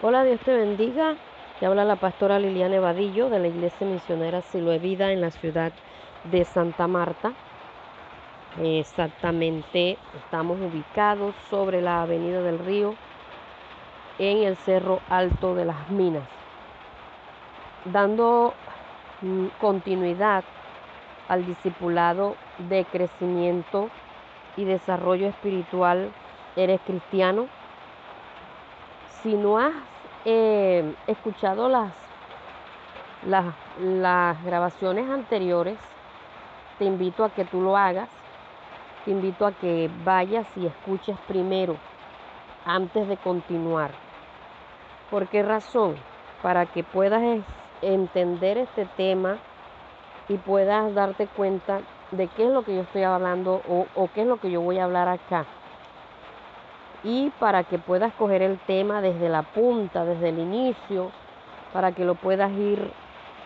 Hola, Dios te bendiga. Te habla la pastora Liliana Evadillo de la Iglesia Misionera Siloe Vida en la ciudad de Santa Marta. Exactamente, estamos ubicados sobre la Avenida del Río en el Cerro Alto de las Minas, dando mm, continuidad al discipulado de crecimiento y desarrollo espiritual. ¿Eres cristiano? Si no has eh, escuchado las, las, grabaciones anteriores, te invito a que tú lo hagas. Te invito a que vayas y escuches primero antes de continuar. ¿Por qué razón? Para que puedas entender este tema y puedas darte cuenta de qué es lo que yo estoy hablando o, o qué es lo que yo voy a hablar acá y para que puedas coger el tema desde la punta, desde el inicio, para que lo puedas ir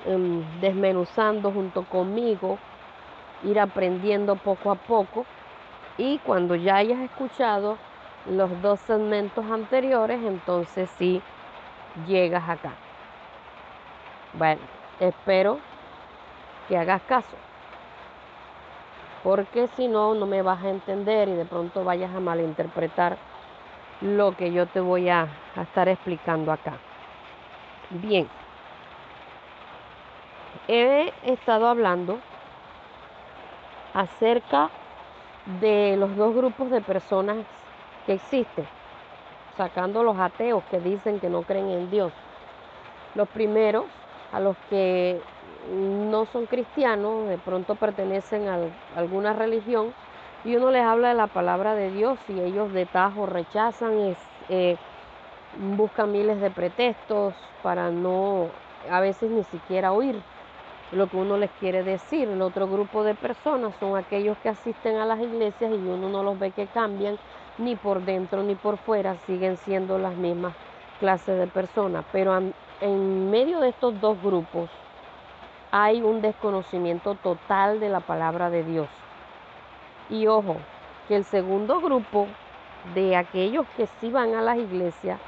em, desmenuzando junto conmigo, ir aprendiendo poco a poco y cuando ya hayas escuchado los dos segmentos anteriores, entonces sí llegas acá. Bueno, espero que hagas caso. Porque si no, no me vas a entender y de pronto vayas a malinterpretar lo que yo te voy a, estar explicando acá. Bien, he estado hablando acerca de los dos grupos de personas que existen, sacando los ateos que dicen que no creen en Dios. Los primeros, a los que no son cristianos, de pronto pertenecen a alguna religión, y uno les habla de la palabra de Dios y ellos de tajo rechazan, eh, buscan miles de pretextos para no, a veces ni siquiera oír lo que uno les quiere decir. El otro grupo de personas son aquellos que asisten a las iglesias y uno no los ve que cambian ni por dentro ni por fuera, siguen siendo las mismas clases de personas. Pero en medio de estos dos grupos hay un desconocimiento total de la palabra de Dios. Y ojo, que el segundo grupo de aquellos que sí van a las iglesias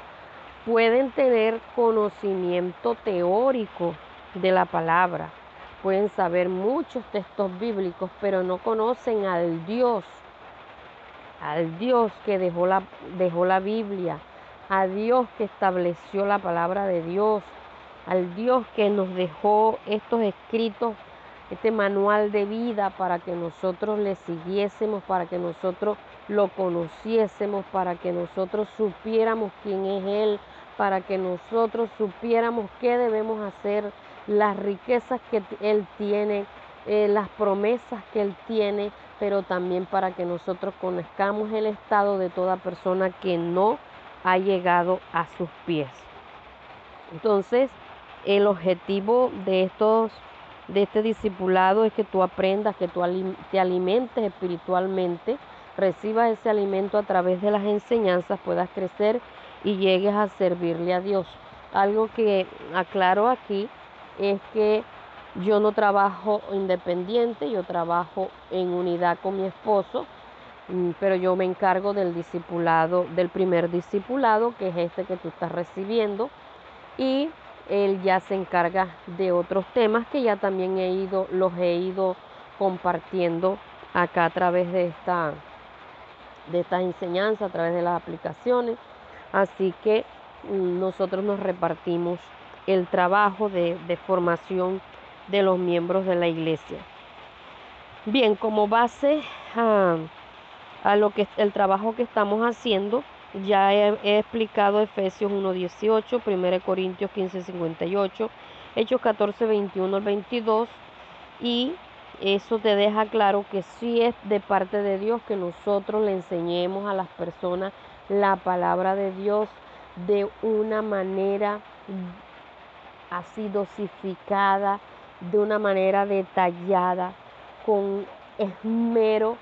pueden tener conocimiento teórico de la palabra, pueden saber muchos textos bíblicos, pero no conocen al Dios, al Dios que dejó la, dejó la Biblia, a Dios que estableció la palabra de Dios, al Dios que nos dejó estos escritos este manual de vida para que nosotros le siguiésemos, para que nosotros lo conociésemos, para que nosotros supiéramos quién es Él, para que nosotros supiéramos qué debemos hacer, las riquezas que Él tiene, eh, las promesas que Él tiene, pero también para que nosotros conozcamos el estado de toda persona que no ha llegado a sus pies. Entonces, el objetivo de estos de este discipulado es que tú aprendas, que tú te alimentes espiritualmente, recibas ese alimento a través de las enseñanzas, puedas crecer y llegues a servirle a Dios. Algo que aclaro aquí es que yo no trabajo independiente, yo trabajo en unidad con mi esposo, mm, pero yo me encargo del discipulado, del primer discipulado, que es este que tú estás recibiendo, y él ya se encarga de otros temas que ya también he ido, los he ido compartiendo acá a través de esta de estas enseñanzas, a través de las aplicaciones. Así que nosotros nos repartimos el trabajo de, formación de los miembros de la iglesia. Bien, como base a, a lo que el trabajo que estamos haciendo, ya he, explicado Efesios 1.18, 1 Corintios 15.58, Hechos 14, 21 al 22 y eso te deja claro que sí es de parte de Dios que nosotros le enseñemos a las personas la palabra de Dios de una manera así dosificada, de una manera detallada, con esmero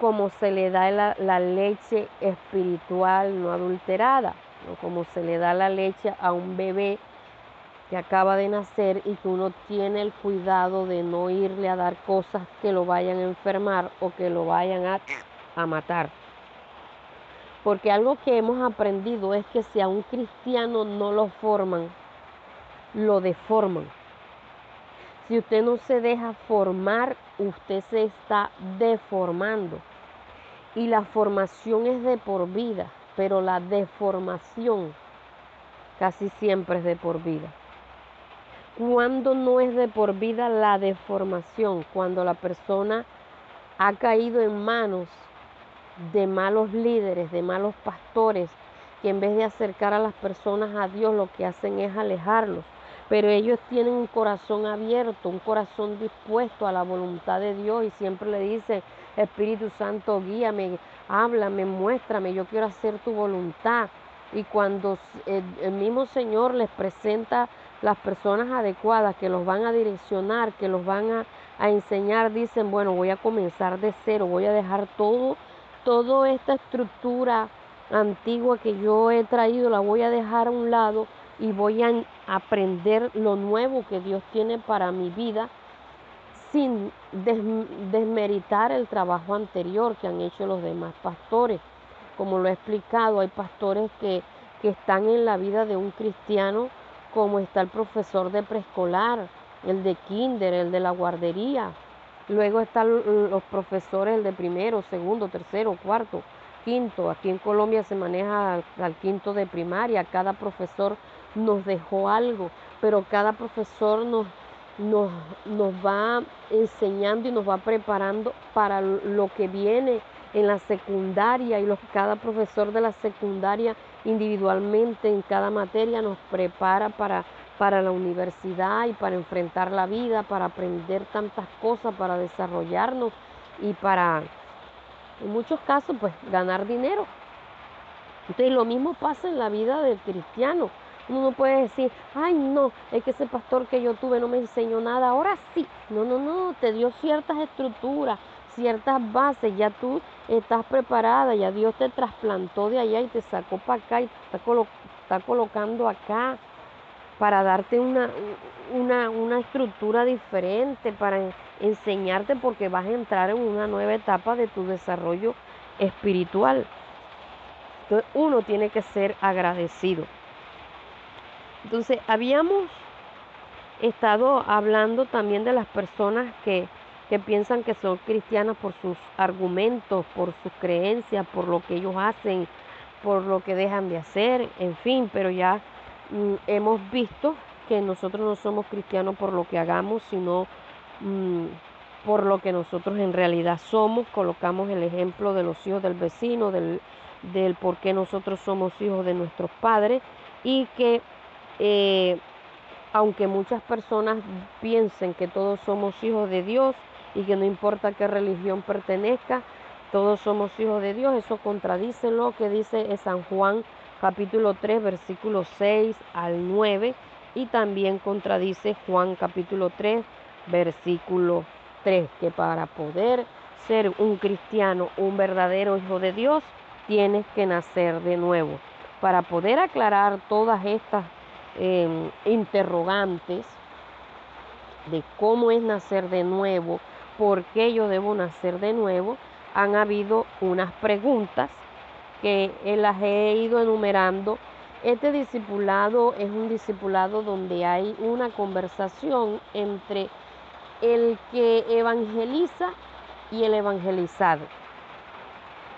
como se le da la, leche espiritual no adulterada, o como se le da la leche a un bebé que acaba de nacer y que uno tiene el cuidado de no irle a dar cosas que lo vayan a enfermar o que lo vayan a, a matar. Porque algo que hemos aprendido es que si a un cristiano no lo forman, lo deforman. Si usted no se deja formar, usted se está deformando. Y la formación es de por vida, pero la deformación casi siempre es de por vida. Cuando no es de por vida la deformación, cuando la persona ha caído en manos de malos líderes, de malos pastores, que en vez de acercar a las personas a Dios lo que hacen es alejarlos pero ellos tienen un corazón abierto, un corazón dispuesto a la voluntad de Dios y siempre le dicen, Espíritu Santo, guíame, háblame, muéstrame, yo quiero hacer tu voluntad. Y cuando el, mismo Señor les presenta las personas adecuadas que los van a direccionar, que los van a, a enseñar, dicen, bueno, voy a comenzar de cero, voy a dejar todo, toda esta estructura antigua que yo he traído, la voy a dejar a un lado y voy a aprender lo nuevo que Dios tiene para mi vida sin desmeritar el trabajo anterior que han hecho los demás pastores. Como lo he explicado, hay pastores que, que están en la vida de un cristiano, como está el profesor de preescolar, el de kinder, el de la guardería. Luego están los profesores, el de primero, segundo, tercero, cuarto, quinto. Aquí en Colombia se maneja al quinto de primaria. Cada profesor nos dejó algo, pero cada profesor nos, nos, nos va enseñando y nos va preparando para lo que viene en la secundaria y cada profesor de la secundaria individualmente en cada materia nos prepara para, para la universidad y para enfrentar la vida, para aprender tantas cosas, para desarrollarnos y para, en muchos casos, pues ganar dinero. Entonces lo mismo pasa en la vida del cristiano. Uno no puede decir, ay no, es que ese pastor que yo tuve no me enseñó nada, ahora sí. No, no, no, te dio ciertas estructuras, ciertas bases, ya tú estás preparada, ya Dios te trasplantó de allá y te sacó para acá y te está, colocando acá para darte una, una, una estructura diferente, para enseñarte porque vas a entrar en una nueva etapa de tu desarrollo espiritual. Entonces uno tiene que ser agradecido. Entonces, habíamos estado hablando también de las personas que, piensan que son cristianas por sus argumentos, por sus creencias, por lo que ellos hacen, por lo que dejan de hacer, en fin, pero ya mm, hemos visto que nosotros no somos cristianos por lo que hagamos, sino mm, por lo que nosotros en realidad somos. Colocamos el ejemplo de los hijos del vecino, del, del por qué nosotros somos hijos de nuestros padres y que eh, aunque muchas personas piensen que todos somos hijos de Dios y que no importa qué religión pertenezca, todos somos hijos de Dios, eso contradice lo que dice San Juan capítulo 3 versículo 6 al 9 y también contradice Juan capítulo 3 versículo 3, que para poder ser un cristiano, un verdadero hijo de Dios, tienes que nacer de nuevo. Para poder aclarar todas estas Em, interrogantes de cómo es nacer de nuevo, por qué yo debo nacer de nuevo, han habido unas preguntas que las he ido enumerando. Este discipulado es un discipulado donde hay una conversación entre el que evangeliza y el evangelizado.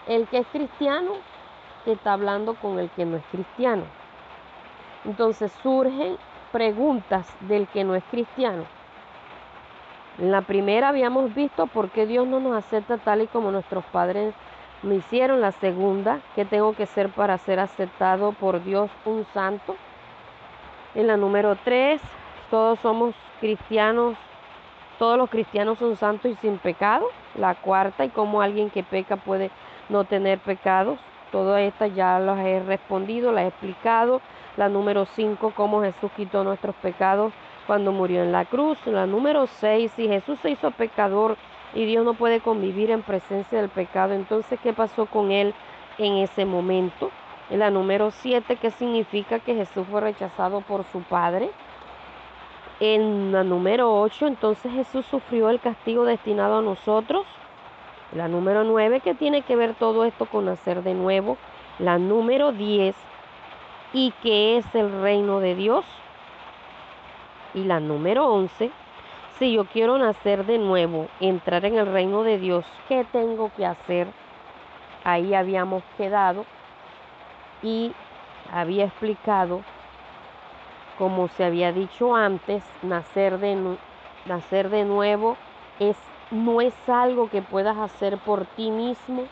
El que es cristiano que está hablando con el que no es cristiano. Entonces surgen preguntas del que no es cristiano. En la primera habíamos visto por qué Dios no nos acepta tal y como nuestros padres me hicieron. La segunda, ¿qué tengo que ser para ser aceptado por Dios un santo? En la número tres, todos somos cristianos, todos los cristianos son santos y sin pecado. La cuarta, y cómo alguien que peca puede no tener pecados. Todas estas ya las he respondido, las he explicado. La número 5, cómo Jesús quitó nuestros pecados cuando murió en la cruz. La número 6, si Jesús se hizo pecador y Dios no puede convivir en presencia del pecado, entonces, ¿qué pasó con él en ese momento? En la número 7, ¿qué significa que Jesús fue rechazado por su Padre? En la número 8, entonces Jesús sufrió el castigo destinado a nosotros. La número 9, que tiene que ver todo esto con nacer de nuevo. La número 10, ¿y qué es el reino de Dios? Y la número 11, si yo quiero nacer de nuevo, entrar en el reino de Dios, ¿qué tengo que hacer? Ahí habíamos quedado y había explicado, como se había dicho antes, nacer de, nacer de nuevo es, no es algo que puedas hacer por ti mismo,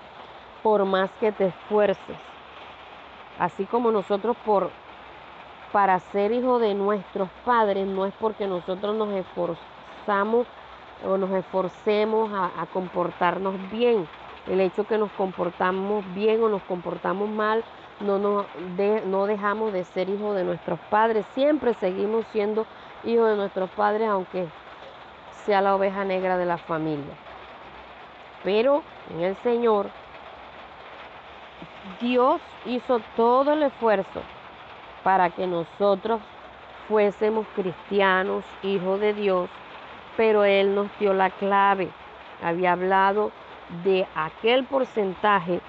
por más que te esfuerces. Así como nosotros por para ser hijo de nuestros padres no es porque nosotros nos esforzamos o nos esforcemos a, comportarnos bien. El hecho que nos comportamos bien o nos comportamos mal no, no dejamos de ser hijos de nuestros padres. Siempre seguimos siendo hijos de nuestros padres, aunque sea la oveja negra de la familia. Pero en el Señor, Dios hizo todo el esfuerzo para que nosotros fuésemos cristianos, hijos de Dios, pero Él nos dio la clave. Había hablado de aquel porcentaje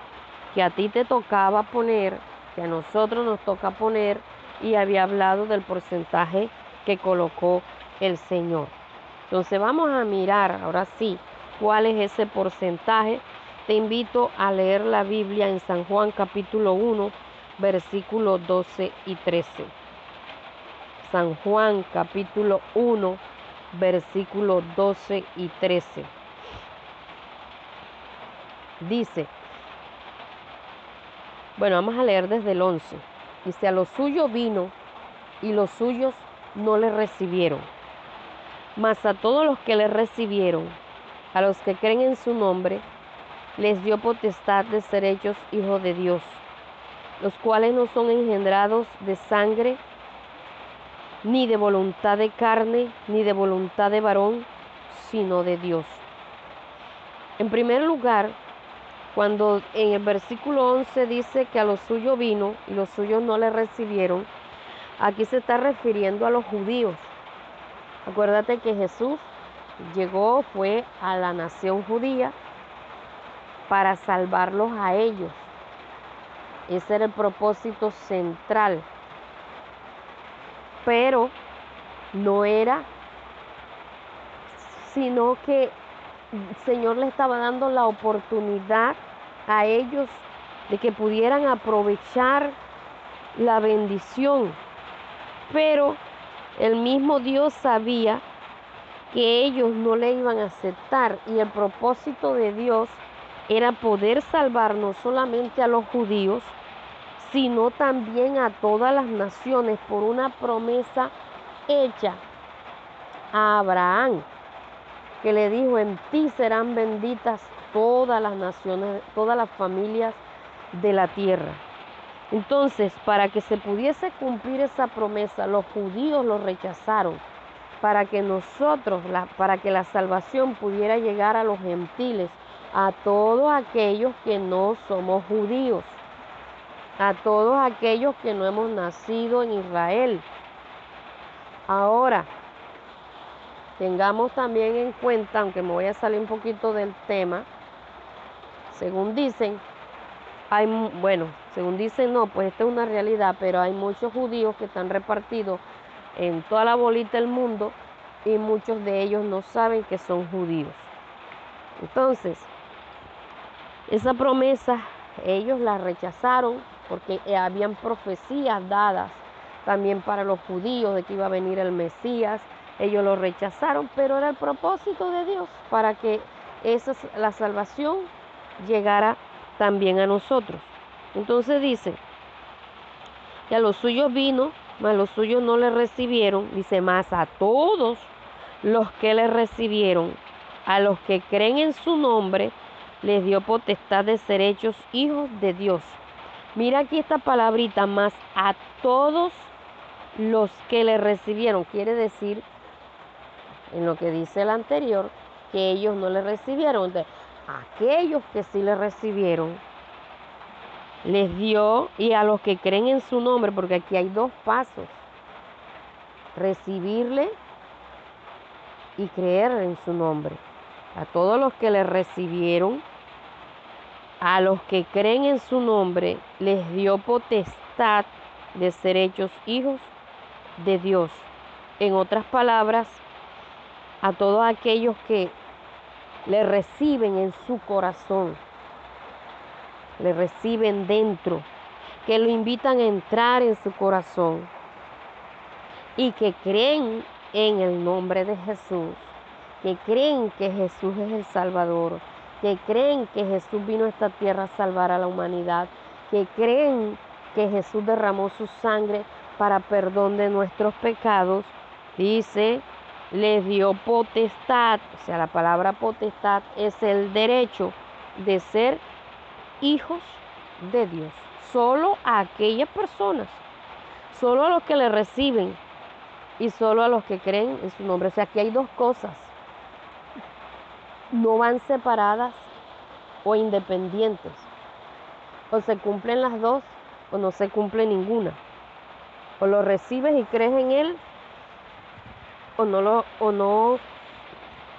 que a ti te tocaba poner, que a nosotros nos toca poner, y había hablado del porcentaje que colocó el Señor. Entonces vamos a mirar ahora sí cuál es ese porcentaje. Te invito a leer la Biblia en San Juan capítulo 1, versículos 12 y 13. San Juan capítulo 1, versículos 12 y 13. Dice, bueno, vamos a leer desde el 11. Dice, a lo suyo vino y los suyos no le recibieron mas a todos los que le recibieron, a los que creen en su nombre, les dio potestad de ser hechos hijos de Dios, los cuales no son engendrados de sangre, ni de voluntad de carne, ni de voluntad de varón, sino de Dios. En primer lugar, cuando en el versículo 11 dice que a los suyos vino y los suyos no le recibieron, aquí se está refiriendo a los judíos Acuérdate que Jesús llegó, fue a la nación judía para salvarlos a ellos. Ese era el propósito central. Pero no era, sino que el Señor le estaba dando la oportunidad a ellos de que pudieran aprovechar la bendición. Pero el mismo Dios sabía que ellos no le iban a aceptar y el propósito de Dios era poder salvar no solamente a los judíos, sino también a todas las naciones por una promesa hecha a Abraham, que le dijo, en ti serán benditas todas las naciones, todas las familias de la tierra. Entonces, para que se pudiese cumplir esa promesa, los judíos lo rechazaron. Para que nosotros, para que la salvación pudiera llegar a los gentiles, a todos aquellos que no somos judíos, a todos aquellos que no hemos nacido en Israel. Ahora, tengamos también en cuenta, aunque me voy a salir un poquito del tema, según dicen, hay, bueno, según dicen, no, pues esta es una realidad, pero hay muchos judíos que están repartidos en toda la bolita del mundo y muchos de ellos no saben que son judíos. Entonces, esa promesa ellos la rechazaron porque habían profecías dadas también para los judíos de que iba a venir el Mesías. Ellos lo rechazaron, pero era el propósito de Dios para que esa, la salvación llegara también a nosotros. Entonces dice, que a los suyos vino, mas los suyos no le recibieron, dice, más a todos los que le recibieron, a los que creen en su nombre, les dio potestad de ser hechos hijos de Dios. Mira aquí esta palabrita, más a todos los que le recibieron, quiere decir, en lo que dice el anterior, que ellos no le recibieron aquellos que sí le recibieron, les dio, y a los que creen en su nombre, porque aquí hay dos pasos, recibirle y creer en su nombre. A todos los que le recibieron, a los que creen en su nombre les dio potestad de ser hechos hijos de Dios. En otras palabras, a todos aquellos que le reciben en su corazón, le reciben dentro, que lo invitan a entrar en su corazón y que creen en el nombre de Jesús, que creen que Jesús es el Salvador, que creen que Jesús vino a esta tierra a salvar a la humanidad, que creen que Jesús derramó su sangre para perdón de nuestros pecados, dice, les dio potestad, o sea, la palabra potestad es el derecho de ser hijos de Dios. Solo a aquellas personas, solo a los que le reciben y solo a los que creen en su nombre. O sea, aquí hay dos cosas. No van separadas o independientes. O se cumplen las dos o no se cumple ninguna. O lo recibes y crees en él o no lo o no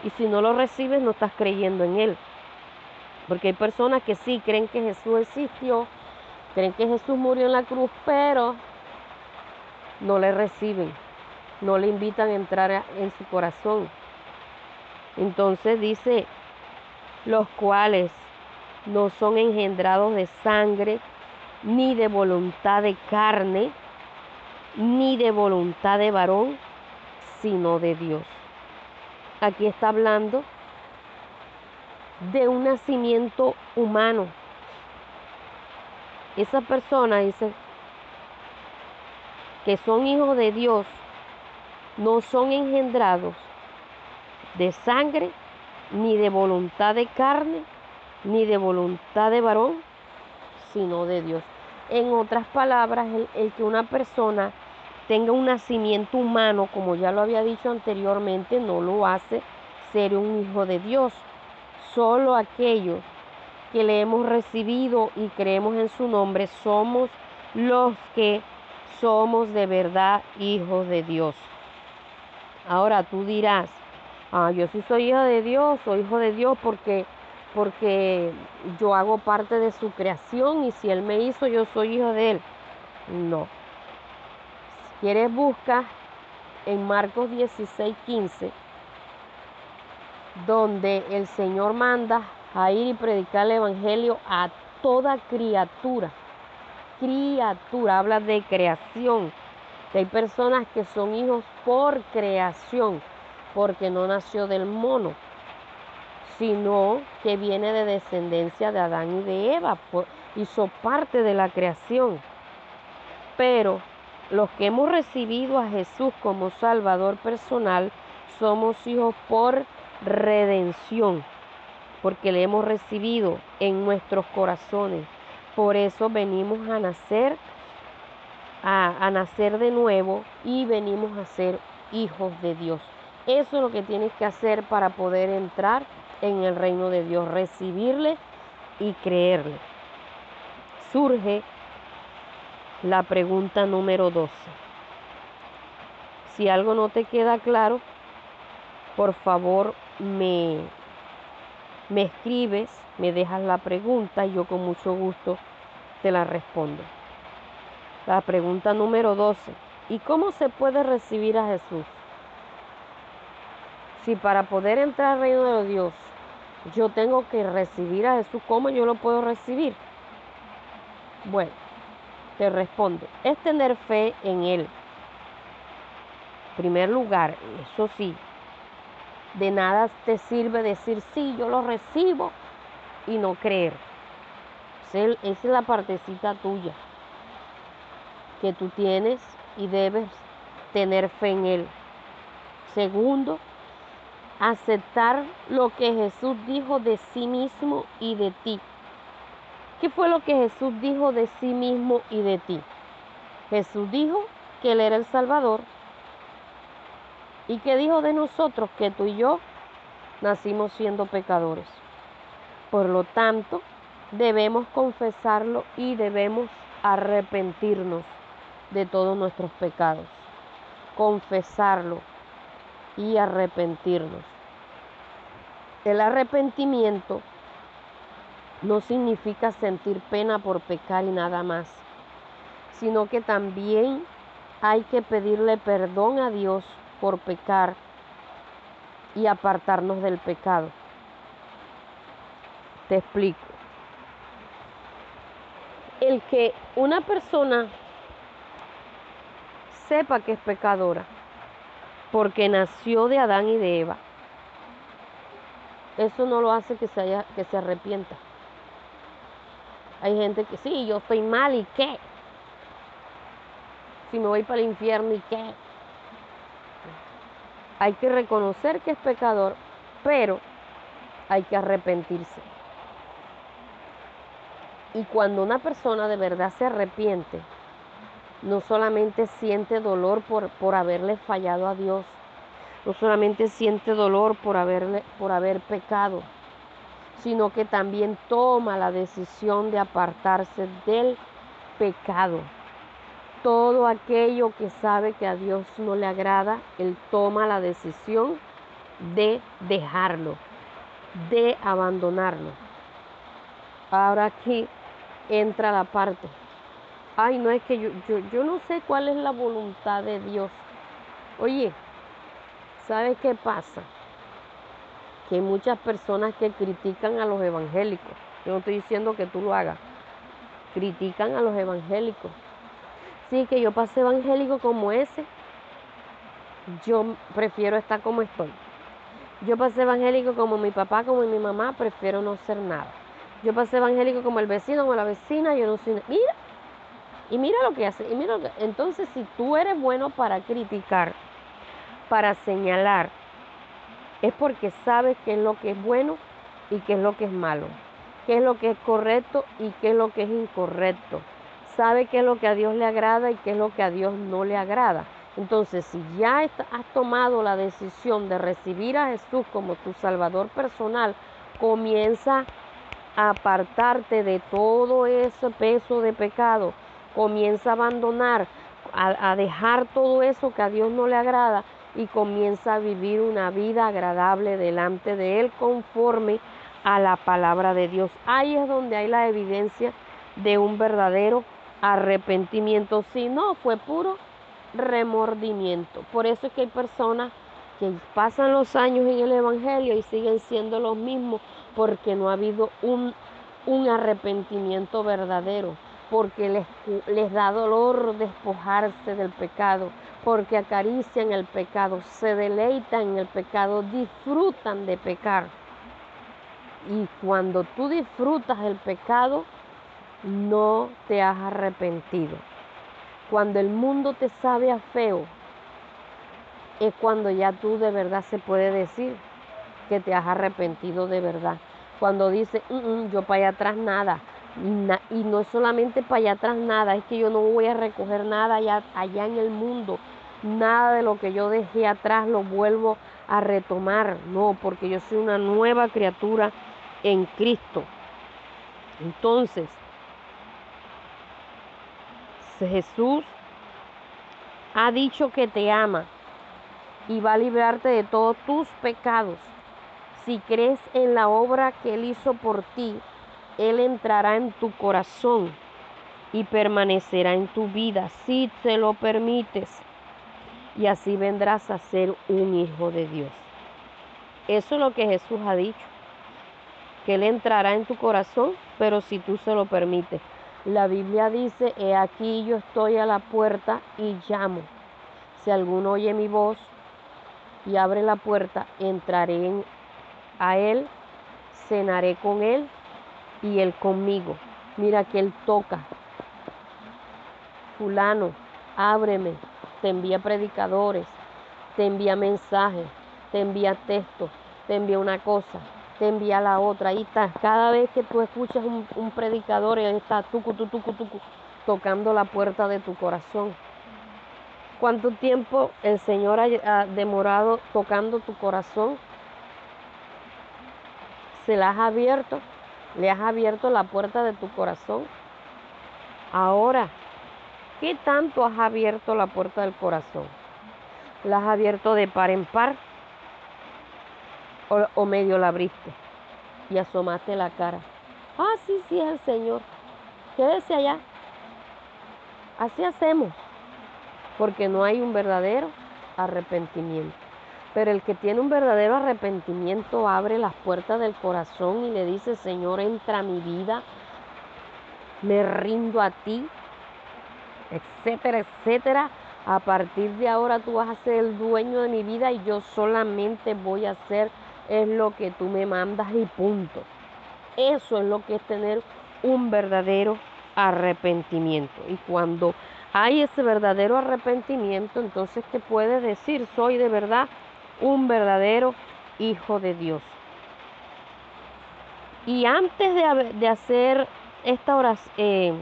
y si no lo recibes no estás creyendo en él. Porque hay personas que sí creen que Jesús existió, creen que Jesús murió en la cruz, pero no le reciben, no le invitan a entrar en su corazón. Entonces dice, los cuales no son engendrados de sangre, ni de voluntad de carne, ni de voluntad de varón, sino de Dios. Aquí está hablando de un nacimiento humano. Esa persona dice que son hijos de Dios, no son engendrados de sangre, ni de voluntad de carne, ni de voluntad de varón, sino de Dios. En otras palabras, el, el, que una persona tenga un nacimiento humano, como ya lo había dicho anteriormente, no lo hace ser un hijo de Dios. Solo aquellos que le hemos recibido y creemos en su nombre somos los que somos de verdad hijos de Dios. Ahora tú dirás, ah, yo sí soy hijo de Dios, soy hijo de Dios porque, porque yo hago parte de su creación y si Él me hizo, yo soy hijo de Él. No. Si quieres, busca en Marcos 16, 15 donde el Señor manda a ir y predicar el Evangelio a toda criatura. Criatura, habla de creación. Hay personas que son hijos por creación, porque no nació del mono, sino que viene de descendencia de Adán y de Eva, hizo parte de la creación. Pero los que hemos recibido a Jesús como Salvador personal, somos hijos por redención, porque le hemos recibido en nuestros corazones. Por eso venimos a nacer, a, nacer de nuevo y venimos a ser hijos de Dios. Eso es lo que tienes que hacer para poder entrar en el reino de Dios, recibirle y creerle. Surge la pregunta número 12. Si algo no te queda claro, por favor me, me escribes, me dejas la pregunta y yo con mucho gusto te la respondo. La pregunta número 12. ¿Y cómo se puede recibir a Jesús? Si para poder entrar al reino de Dios yo tengo que recibir a Jesús, ¿cómo yo lo puedo recibir? Bueno, te respondo, es tener fe en Él. En primer lugar, eso sí, de nada te sirve decir, sí, yo lo recibo y no creer. Esa es la partecita tuya que tú tienes y debes tener fe en Él. Segundo, aceptar lo que Jesús dijo de sí mismo y de ti. ¿Qué fue lo que Jesús dijo de sí mismo y de ti? Jesús dijo que Él era el Salvador, ¿Y qué dijo de nosotros? Que tú y yo nacimos siendo pecadores. Por lo tanto, debemos confesarlo y debemos arrepentirnos de todos nuestros pecados. Confesarlo y arrepentirnos. El arrepentimiento no significa sentir pena por pecar y nada más, sino que también hay que pedirle perdón a Dios por pecar y apartarnos del pecado. Te explico. El que una persona sepa que es pecadora, porque nació de Adán y de Eva, eso no lo hace que se, que se arrepienta. Hay gente que sí, yo estoy mal y qué. Si me voy para el infierno y qué. Hay que reconocer que es pecador, pero hay que arrepentirse. Y cuando una persona de verdad se arrepiente, no solamente siente dolor por, por haberle fallado a Dios, no solamente siente dolor por, haberle, por haber pecado, sino que también toma la decisión de apartarse del pecado. Todo aquello que sabe que a Dios no le agrada, Él toma la decisión de dejarlo, de abandonarlo. Ahora aquí entra la parte. Ay, no es que yo, yo, yo no sé cuál es la voluntad de Dios. Oye, ¿sabes qué pasa? Que hay muchas personas que critican a los evangélicos. Yo no estoy diciendo que tú lo hagas. Critican a los evangélicos. Sí, que yo pasé evangélico como ese. Yo prefiero estar como estoy. Yo pasé evangélico como mi papá, como mi mamá, prefiero no ser nada. Yo pasé evangélico como el vecino, como la vecina, yo no soy... Mira, y mira lo que hace. Y mira Entonces, si tú eres bueno para criticar, para señalar, es porque sabes qué es lo que es bueno y qué es lo que es malo, qué es lo que es correcto y qué es lo que es incorrecto. Sabe qué es lo que a Dios le agrada y qué es lo que a Dios no le agrada. Entonces, si ya has tomado la decisión de recibir a Jesús como tu Salvador personal, comienza a apartarte de todo ese peso de pecado. Comienza a abandonar, a, dejar todo eso que a Dios no le agrada y comienza a vivir una vida agradable delante de Él conforme a la palabra de Dios. Ahí es donde hay la evidencia de un verdadero arrepentimiento. Si no, fue puro remordimiento. Por eso es que hay personas que pasan los años en el Evangelio y siguen siendo los mismos porque no ha habido un arrepentimiento verdadero, porque les, les da dolor despojarse del pecado, porque acarician el pecado, se deleitan en el pecado, disfrutan de pecar. Y cuando tú disfrutas el pecado, no te has arrepentido. Cuando el mundo te sabe a feo, es cuando ya tú de verdad se puede decir que te has arrepentido de verdad. Cuando dice, mm, mm, yo para allá atrás nada, y no es solamente para allá atrás nada, es que yo no voy a recoger nada allá, allá en el mundo. Nada de lo que yo dejé atrás lo vuelvo a retomar. No, porque yo soy una nueva criatura en Cristo. Entonces, Jesús ha dicho que te ama y va a librarte de todos tus pecados. Si crees en la obra que Él hizo por ti, él entrará en tu corazón y permanecerá en tu vida si te lo permites. Y así vendrás a ser un hijo de Dios. Eso es lo que Jesús ha dicho. Que Él entrará en tu corazón, pero si tú se lo permites. La Biblia dice, he aquí yo estoy a la puerta y llamo. Si alguno oye mi voz y abre la puerta, entraré a Él, cenaré con Él y Él conmigo. Mira que Él toca. Fulano, ábreme. Te envía predicadores, te envía mensajes, te envía textos, te envía una cosa, te envía la otra. Ahí está. Cada vez que tú escuchas un, predicador, Él está tucu, tucu, tucu, tocando la puerta de tu corazón. ¿Cuánto tiempo el Señor ha demorado tocando tu corazón? ¿Se la has abierto? Le has abierto la puerta de tu corazón. Ahora, ¿qué tanto has abierto la puerta del corazón? ¿La has abierto de par en par? ¿O, medio la abriste y asomaste la cara? Ah, sí, sí, es el Señor. Quédese allá. Así hacemos, porque no hay un verdadero arrepentimiento. Pero el que tiene un verdadero arrepentimiento abre las puertas del corazón y le dice, Señor, entra a mi vida, me rindo a ti, etcétera, etcétera. A partir de ahora tú vas a ser el dueño de mi vida y yo solamente voy a hacer es lo que tú me mandas y punto. Eso es lo que es tener un verdadero arrepentimiento. Y cuando hay ese verdadero arrepentimiento, entonces te puedes decir, soy de verdad un verdadero hijo de Dios. Y antes de, hacer esta oración, eh,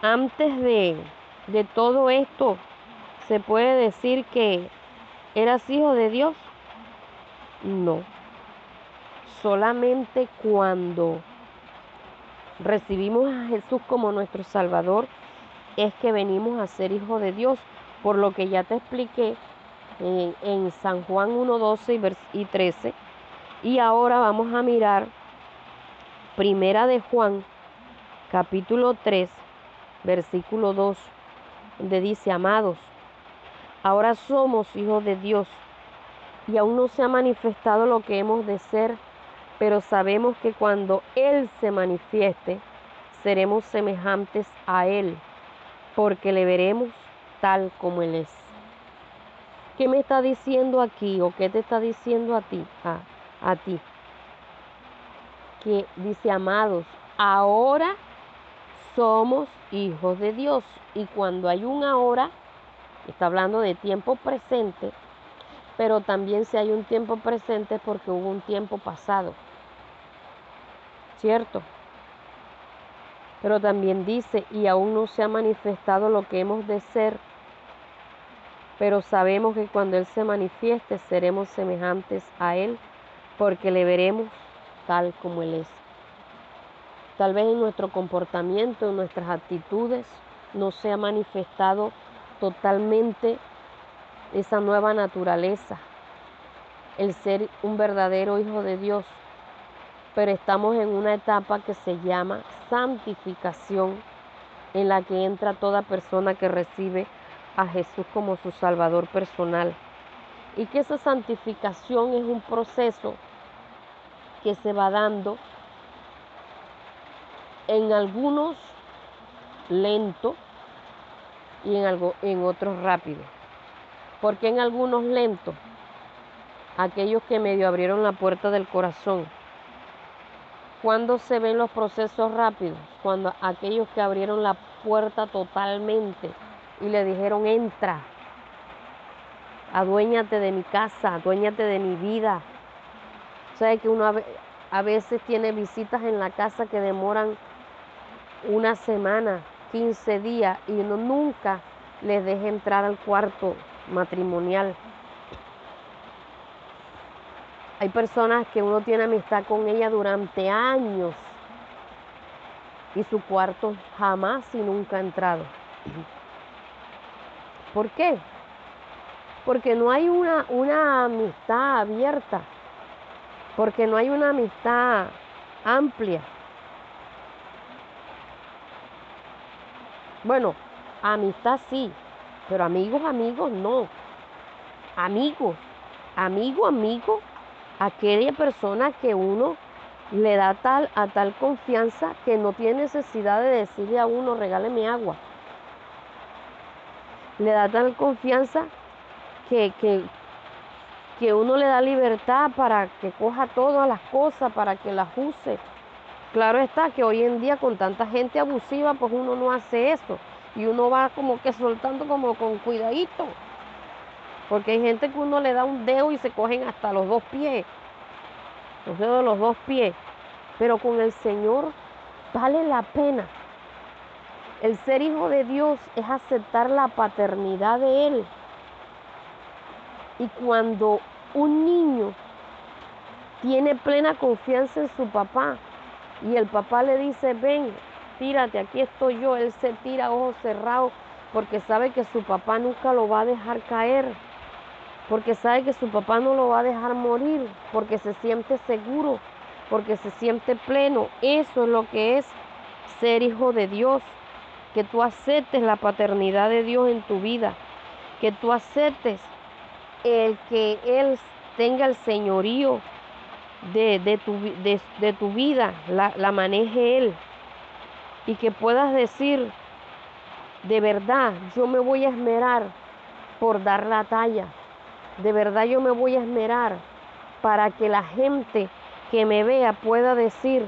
antes de, de todo esto, se puede decir que eras hijo de Dios. No. Solamente cuando recibimos a Jesús como nuestro Salvador es que venimos a ser hijos de Dios, por lo que ya te expliqué en, San Juan 1, 12 y 13. Y ahora vamos a mirar Primera de Juan, capítulo 3, versículo 2, donde dice, amados, ahora somos hijos de Dios y aún no se ha manifestado lo que hemos de ser, pero sabemos que cuando Él se manifieste, seremos semejantes a Él, porque le veremos tal como Él es. ¿Qué me está diciendo aquí o qué te está diciendo a ti? A, a ti. Que dice, amados, ahora somos hijos de Dios. Y cuando hay un ahora, está hablando de tiempo presente, pero también si hay un tiempo presente porque hubo un tiempo pasado. ¿Cierto? Pero también dice, y aún no se ha manifestado lo que hemos de ser, pero sabemos que cuando Él se manifieste seremos semejantes a Él, porque le veremos tal como Él es. Tal vez en nuestro comportamiento, en nuestras actitudes, no se ha manifestado totalmente esa nueva naturaleza, el ser un verdadero hijo de Dios. Pero estamos en una etapa que se llama santificación, en la que entra toda persona que recibe a Jesús como su Salvador personal. Y que esa santificación es un proceso que se va dando en algunos lento y en, algo, en otros rápido. Porque en algunos lentos, aquellos que medio abrieron la puerta del corazón, cuando se ven los procesos rápidos, cuando aquellos que abrieron la puerta totalmente y le dijeron, entra, aduéñate de mi casa, aduéñate de mi vida. Sabes que uno a veces tiene visitas en la casa que demoran una semana, 15 días y uno nunca les deja entrar al cuarto matrimonial. Hay personas que uno tiene amistad con ella durante años y su cuarto jamás y nunca ha entrado. ¿Por qué? Porque no hay una, una amistad abierta, porque no hay una amistad amplia. Bueno, amistad sí, pero amigos, amigos, no. Amigos, amigo, amigo, aquella persona que uno le da tal a tal confianza que no tiene necesidad de decirle a uno, regáleme agua. Le da tal confianza que, que, uno le da libertad para que coja todas las cosas, para que las use. Claro está que hoy en día con tanta gente abusiva, pues uno no hace eso y uno va como que soltando como con cuidadito. Porque hay gente que uno le da un dedo y se cogen hasta los dos pies, los dedos de los dos pies. Pero con el Señor vale la pena. El ser hijo de Dios es aceptar la paternidad de Él. Y cuando un niño tiene plena confianza en su papá y el papá le dice, ven, tírate, aquí estoy yo. Él se tira ojos cerrados porque sabe que su papá nunca lo va a dejar caer, porque sabe que su papá no lo va a dejar morir, porque se siente seguro porque se siente pleno. Eso es lo que es ser hijo de Dios, que tú aceptes la paternidad de Dios en tu vida, que tú aceptes el que Él tenga el señorío de, tu, de, tu, vida, la, la maneje Él, y que puedas decir, de verdad, yo me voy a esmerar por dar la talla, de verdad yo me voy a esmerar para que la gente que me vea pueda decir,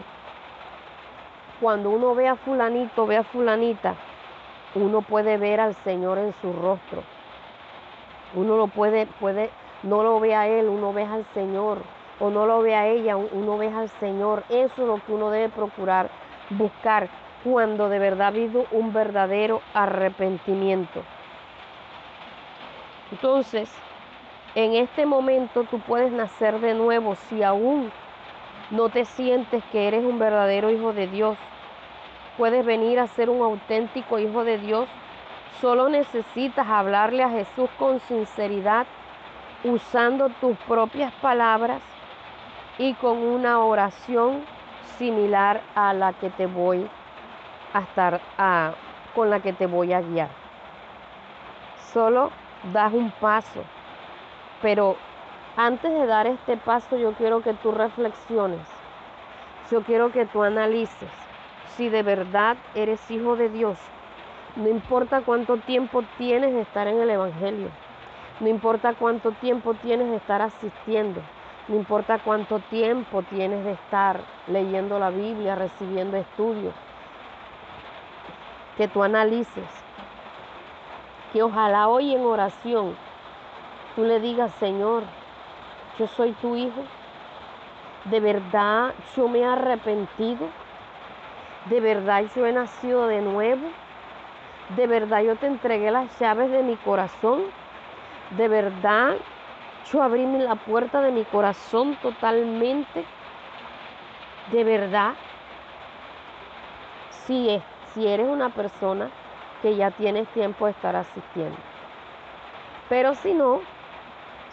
cuando uno ve a fulanito, ve a fulanita, uno puede ver al Señor en su rostro. Uno lo puede, no lo ve a Él, uno ve al Señor. O no lo ve a ella, uno ve al Señor. Eso es lo que uno debe procurar, buscar cuando de verdad ha habido un verdadero arrepentimiento. Entonces, en este momento tú puedes nacer de nuevo si aún no te sientes que eres un verdadero hijo de Dios. Puedes venir a ser un auténtico hijo de Dios. Solo necesitas hablarle a Jesús con sinceridad, usando tus propias palabras y con una oración similar a la que te voy a estar a, con la que te voy a guiar. Solo das un paso, pero antes de dar este paso yo quiero que tú reflexiones. Yo quiero que tú analices si de verdad eres hijo de Dios. No importa cuánto tiempo tienes de estar en el Evangelio. No importa cuánto tiempo tienes de estar asistiendo. No importa cuánto tiempo tienes de estar leyendo la Biblia, recibiendo estudios. Que tú analices. Que ojalá hoy en oración tú le digas, Señor, yo soy tu hijo. De verdad yo me he arrepentido. De verdad yo he nacido de nuevo. De verdad yo te entregué las llaves de mi corazón. De verdad yo abrí la puerta de mi corazón totalmente. De verdad. Si, si eres una persona que ya tienes tiempo de estar asistiendo. Pero si no,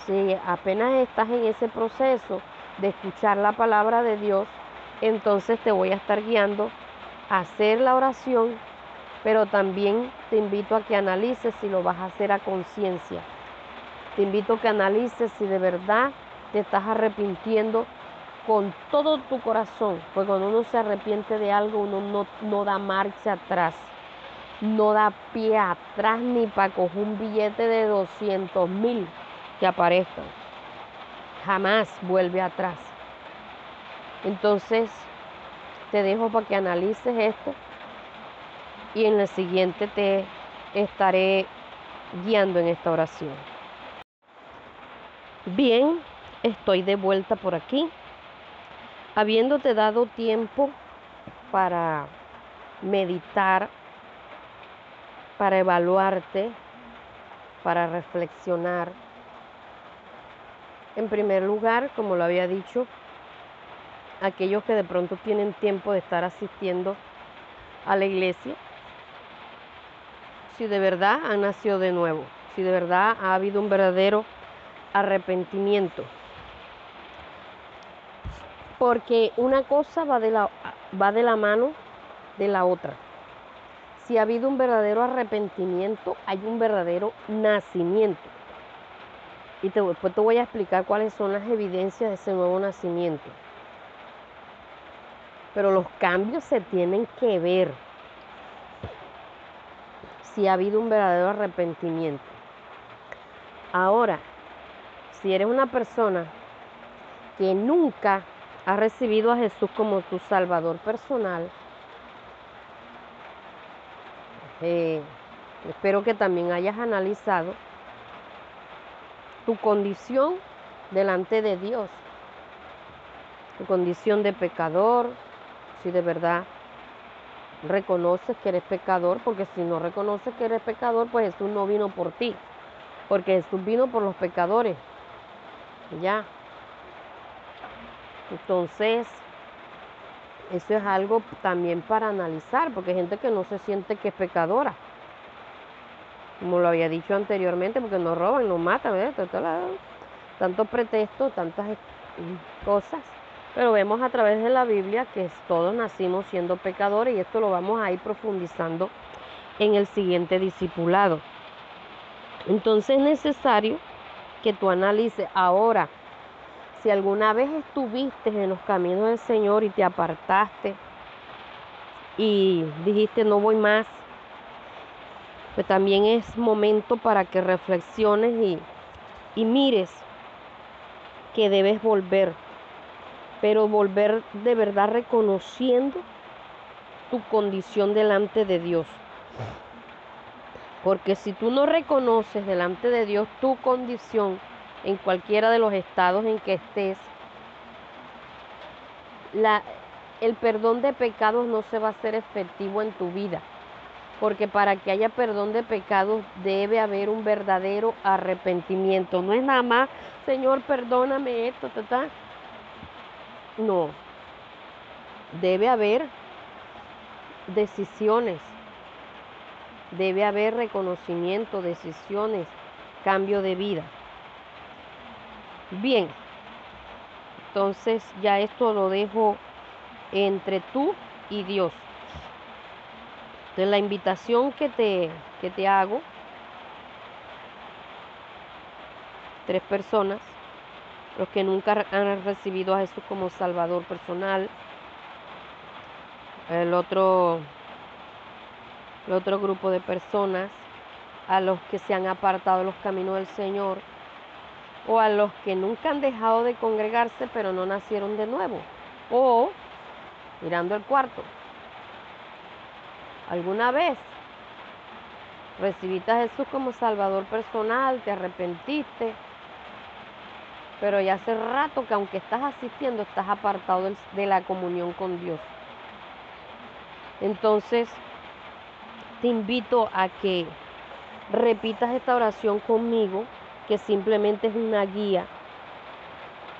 si apenas estás en ese proceso de escuchar la palabra de Dios, entonces te voy a estar guiando a hacer la oración, pero también te invito a que analices si lo vas a hacer a conciencia. Te invito a que analices si de verdad te estás arrepintiendo con todo tu corazón, porque cuando uno se arrepiente de algo, uno no, no da marcha atrás, no da pie atrás ni para coger un billete de 200 mil que aparezcan. Jamás vuelve atrás. Entonces, te dejo para que analices esto y en el siguiente te estaré guiando en esta oración. Bien, estoy de vuelta por aquí, habiéndote dado tiempo para meditar, para evaluarte, para reflexionar en primer lugar, como lo había dicho, aquellos que de pronto tienen tiempo de estar asistiendo a la iglesia, si de verdad han nacido de nuevo, si de verdad ha habido un verdadero arrepentimiento. Porque una cosa va de la, va de la mano de la otra. Si ha habido un verdadero arrepentimiento, hay un verdadero nacimiento. Y después te voy a explicar cuáles son las evidencias de ese nuevo nacimiento. Pero los cambios se tienen que ver si ha habido un verdadero arrepentimiento. Ahora, si eres una persona que nunca ha recibido a Jesús como tu Salvador personal, eh, espero que también hayas analizado tu condición delante de Dios, tu condición de pecador, si de verdad reconoces que eres pecador, porque si no reconoces que eres pecador, pues Jesús no vino por ti, porque Jesús vino por los pecadores. Ya. Entonces, eso es algo también para analizar, porque hay gente que no se siente que es pecadora como lo había dicho anteriormente, porque nos roban, nos matan, tantos pretextos, tantas cosas, Pero vemos a través de la Biblia que todos nacimos siendo pecadores y esto lo vamos a ir profundizando en el siguiente discipulado. Entonces es necesario que tú analices ahora. Si alguna vez estuviste en los caminos del Señor y te apartaste y dijiste no voy más, pues también es momento para que reflexiones y, mires que debes volver, pero volver de verdad reconociendo tu condición delante de Dios. Porque si tú no reconoces delante de Dios tu condición en cualquiera de los estados en que estés, el perdón de pecados no se va a hacer efectivo en tu vida. Porque para que haya perdón de pecados debe haber un verdadero arrepentimiento. No es nada más, Señor, perdóname esto, ta, No. Debe haber decisiones Debe haber reconocimiento, decisiones, cambio de vida. Bien, entonces ya esto lo dejo entre tú y Dios. Entonces la invitación que te, que te hago, tres personas, los que nunca han recibido a Jesús como Salvador personal, el otro el otro grupo de personas, a los que se han apartado de los caminos del Señor, o a los que nunca han dejado de congregarse pero no nacieron de nuevo, o mirando el cuarto. ¿Alguna vez recibiste a Jesús como Salvador personal, te arrepentiste, pero ya hace rato que aunque estás asistiendo, estás apartado de la comunión con Dios? Entonces, te invito a que repitas esta oración conmigo, que simplemente es una guía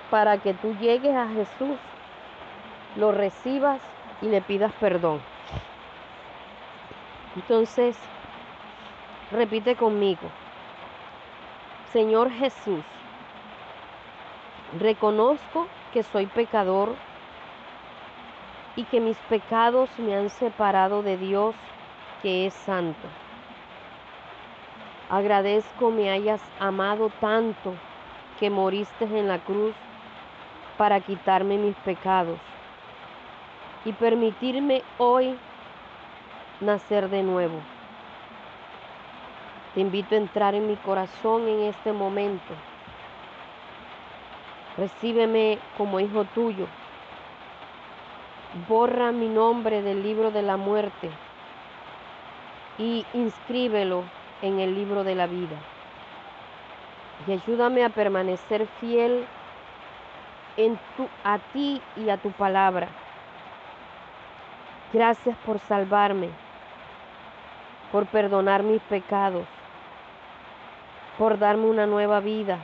para que tú llegues a Jesús, lo recibas y le pidas perdón. Entonces, repite conmigo, Señor Jesús, reconozco que soy pecador y que mis pecados me han separado de Dios que es santo. Agradezco me hayas amado tanto que moriste en la cruz para quitarme mis pecados y permitirme hoy nacer de nuevo. Te invito a entrar en mi corazón en este momento. Recíbeme como hijo tuyo. Borra mi nombre del libro de la muerte y inscríbelo en el libro de la vida. Y ayúdame a permanecer fiel en a ti y a tu palabra. Gracias por salvarme, por perdonar mis pecados, por darme una nueva vida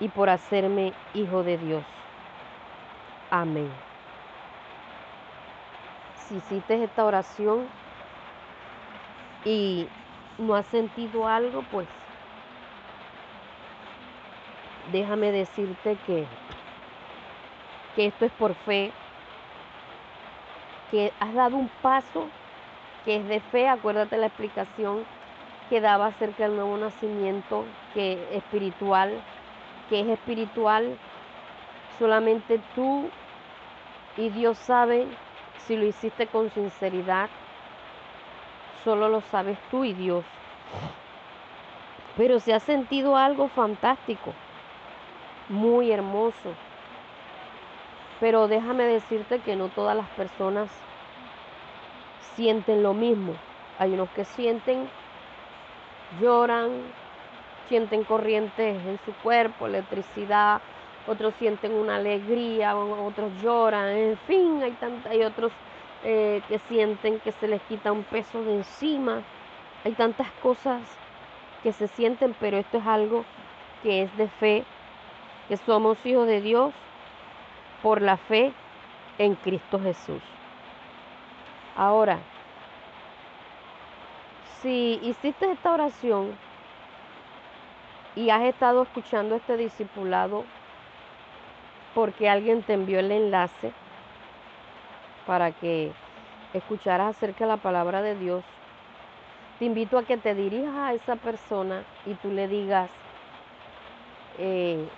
y por hacerme hijo de Dios. Amén. Si hiciste esta oración, y no has sentido algo, pues déjame decirte que, que esto es por fe, que has dado un paso que es de fe, acuérdate la explicación que daba acerca del nuevo nacimiento, que es espiritual, que es espiritual, solamente tú y Dios sabe si lo hiciste con sinceridad, solo lo sabes tú y Dios. Pero se ha sentido algo fantástico, muy hermoso. Pero déjame decirte que no todas las personas sienten lo mismo. Hay unos que sienten, lloran, sienten corrientes en su cuerpo, electricidad, otros sienten una alegría, otros lloran, en fin, hay, hay otros eh, que sienten que se les quita un peso de encima. Hay tantas cosas que se sienten, pero esto es algo que es de fe, que somos hijos de Dios por la fe en Cristo Jesús. Ahora, si hiciste esta oración y has estado escuchando este discipulado porque alguien te envió el enlace para que escucharas acerca de la palabra de Dios, te invito a que te dirijas a esa persona y tú le digas, eh,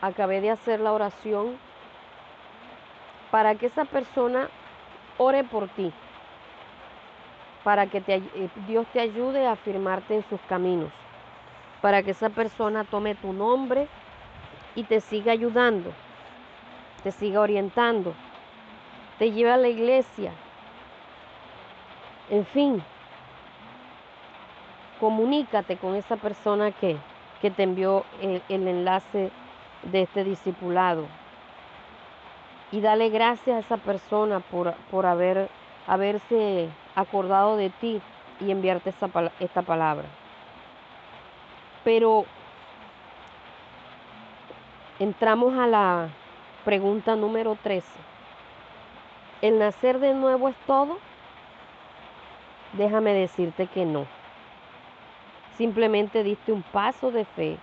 acabé de hacer la oración para que esa persona ore por ti, para que eh, Dios te ayude a afirmarte en sus caminos, para que esa persona tome tu nombre y te siga ayudando, te siga orientando, te lleve a la iglesia, en fin, comunícate con esa persona que, te envió el, enlace de este discipulado. Y dale gracias a esa persona por, por haber, haberse acordado de ti y enviarte esta, esta palabra. Pero entramos a la pregunta número 13. ¿El nacer de nuevo es todo? Déjame decirte que no. Simplemente diste un paso de fe,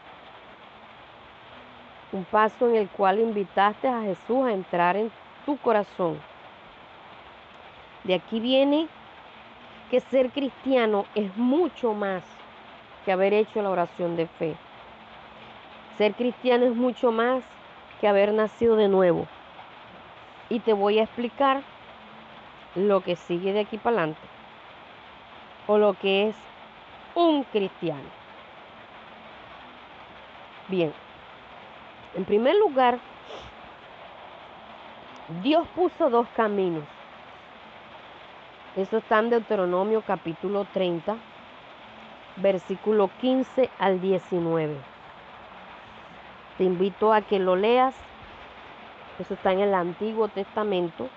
un paso en el cual invitaste a Jesús a entrar en tu corazón. De aquí viene que ser cristiano es mucho más que haber hecho la oración de fe. Ser cristiano es mucho más que haber nacido de nuevo. Y te voy a explicar lo que sigue de aquí para adelante. O lo que es un cristiano. Bien, en primer lugar, Dios puso dos caminos. Eso está en Deuteronomio capítulo 30, versículo 15 al 19. Te invito a que lo leas. Eso está en el Antiguo Testamento.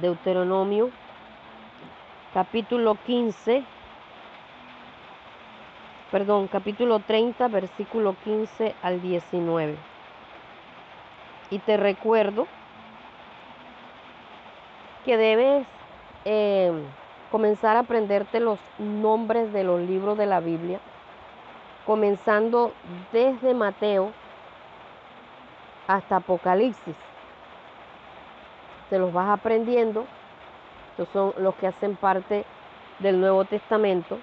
Deuteronomio capítulo 15, perdón, capítulo 30, versículo 15 al 19. Y te recuerdo que debes eh, comenzar a aprenderte los nombres de los libros de la Biblia, comenzando desde Mateo hasta Apocalipsis. Te los vas aprendiendo estos son los que hacen parte del Nuevo Testamento.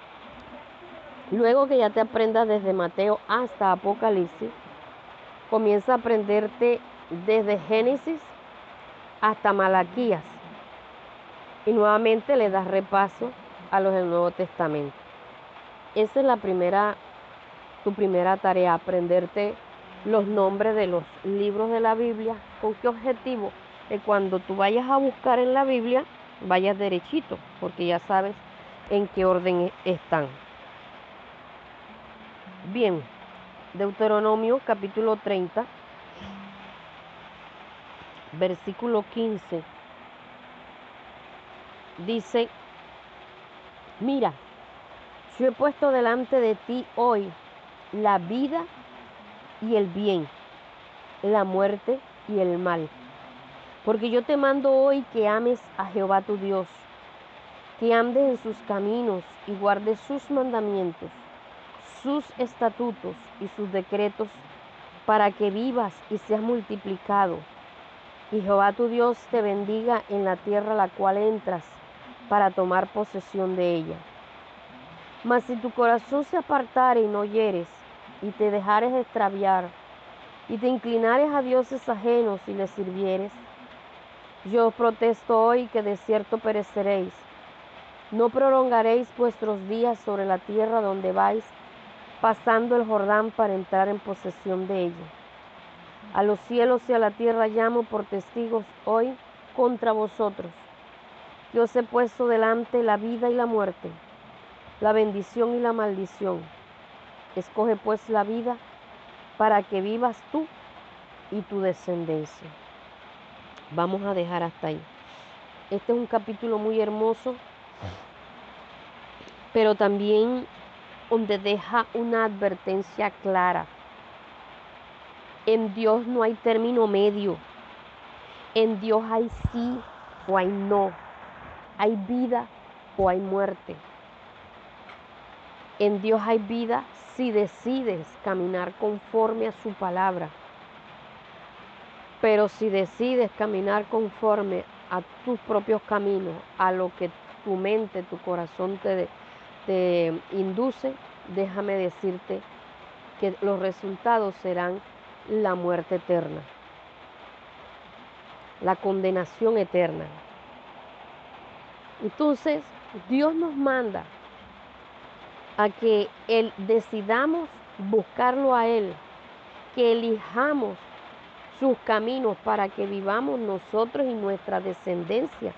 Luego que ya te aprendas desde Mateo hasta Apocalipsis, comienza a aprenderte desde Génesis hasta Malaquías. Y nuevamente le das repaso a los del Nuevo Testamento. Esa es la primera, tu primera tarea, aprenderte los nombres de los libros de la Biblia. ¿Con qué objetivo? Que cuando tú vayas a buscar en la Biblia, vayas derechito, porque ya sabes en qué orden están. Bien, Deuteronomio capítulo 30, versículo 15, dice, mira, yo he puesto delante de ti hoy la vida y el bien, la muerte y el mal. Porque yo te mando hoy que ames a Jehová tu Dios, que andes en sus caminos y guardes sus mandamientos, sus estatutos y sus decretos, para que vivas y seas multiplicado. Y Jehová tu Dios te bendiga en la tierra a la cual entras, para tomar posesión de ella. Mas si tu corazón se apartare y no oyeres, y te dejares extraviar, y te inclinares a dioses ajenos y les sirvieres, yo protesto hoy que de cierto pereceréis. No prolongaréis vuestros días sobre la tierra donde vais, pasando el Jordán para entrar en posesión de ella. A los cielos y a la tierra llamo por testigos hoy contra vosotros. Yo os he puesto delante la vida y la muerte, la bendición y la maldición. Escoge pues la vida para que vivas tú y tu descendencia. Vamos a dejar hasta ahí. Este es un capítulo muy hermoso, pero también donde deja una advertencia clara. En Dios no hay término medio. En Dios hay sí o hay no. Hay vida o hay muerte. En Dios hay vida si decides caminar conforme a su palabra. Pero si decides caminar conforme a tus propios caminos, a lo que tu mente, tu corazón te, te induce, déjame decirte que los resultados serán la muerte eterna, la condenación eterna. Entonces, Dios nos manda a que él, decidamos buscarlo a Él, que elijamos sus caminos para que vivamos nosotros y nuestra descendencia.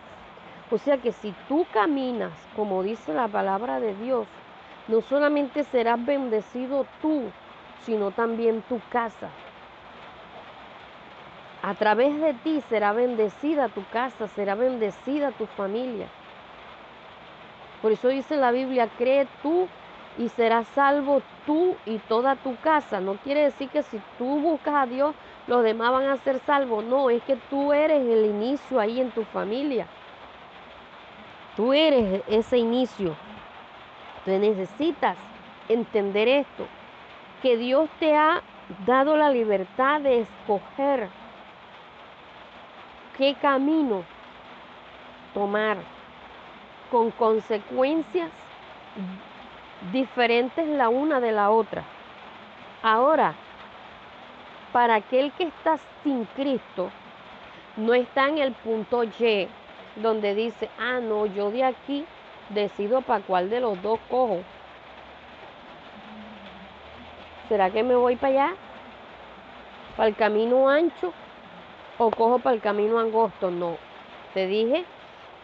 O sea que si tú caminas, como dice la palabra de Dios, no solamente serás bendecido tú, sino también tu casa. A través de ti será bendecida tu casa, será bendecida tu familia. Por eso dice la Biblia, cree tú y serás salvo tú y toda tu casa. No quiere decir que si tú buscas a Dios, los demás van a ser salvos. No, es que tú eres el inicio ahí en tu familia. Tú eres ese inicio. Tú necesitas entender esto, que Dios te ha dado la libertad de escoger qué camino tomar con consecuencias diferentes la una de la otra. Ahora, para aquel que está sin Cristo, no está en el punto Y, donde dice, ah, no, yo de aquí decido para cuál de los dos cojo. ¿Será que me voy para allá? ¿Para el camino ancho? ¿O cojo para el camino angosto? No. Te dije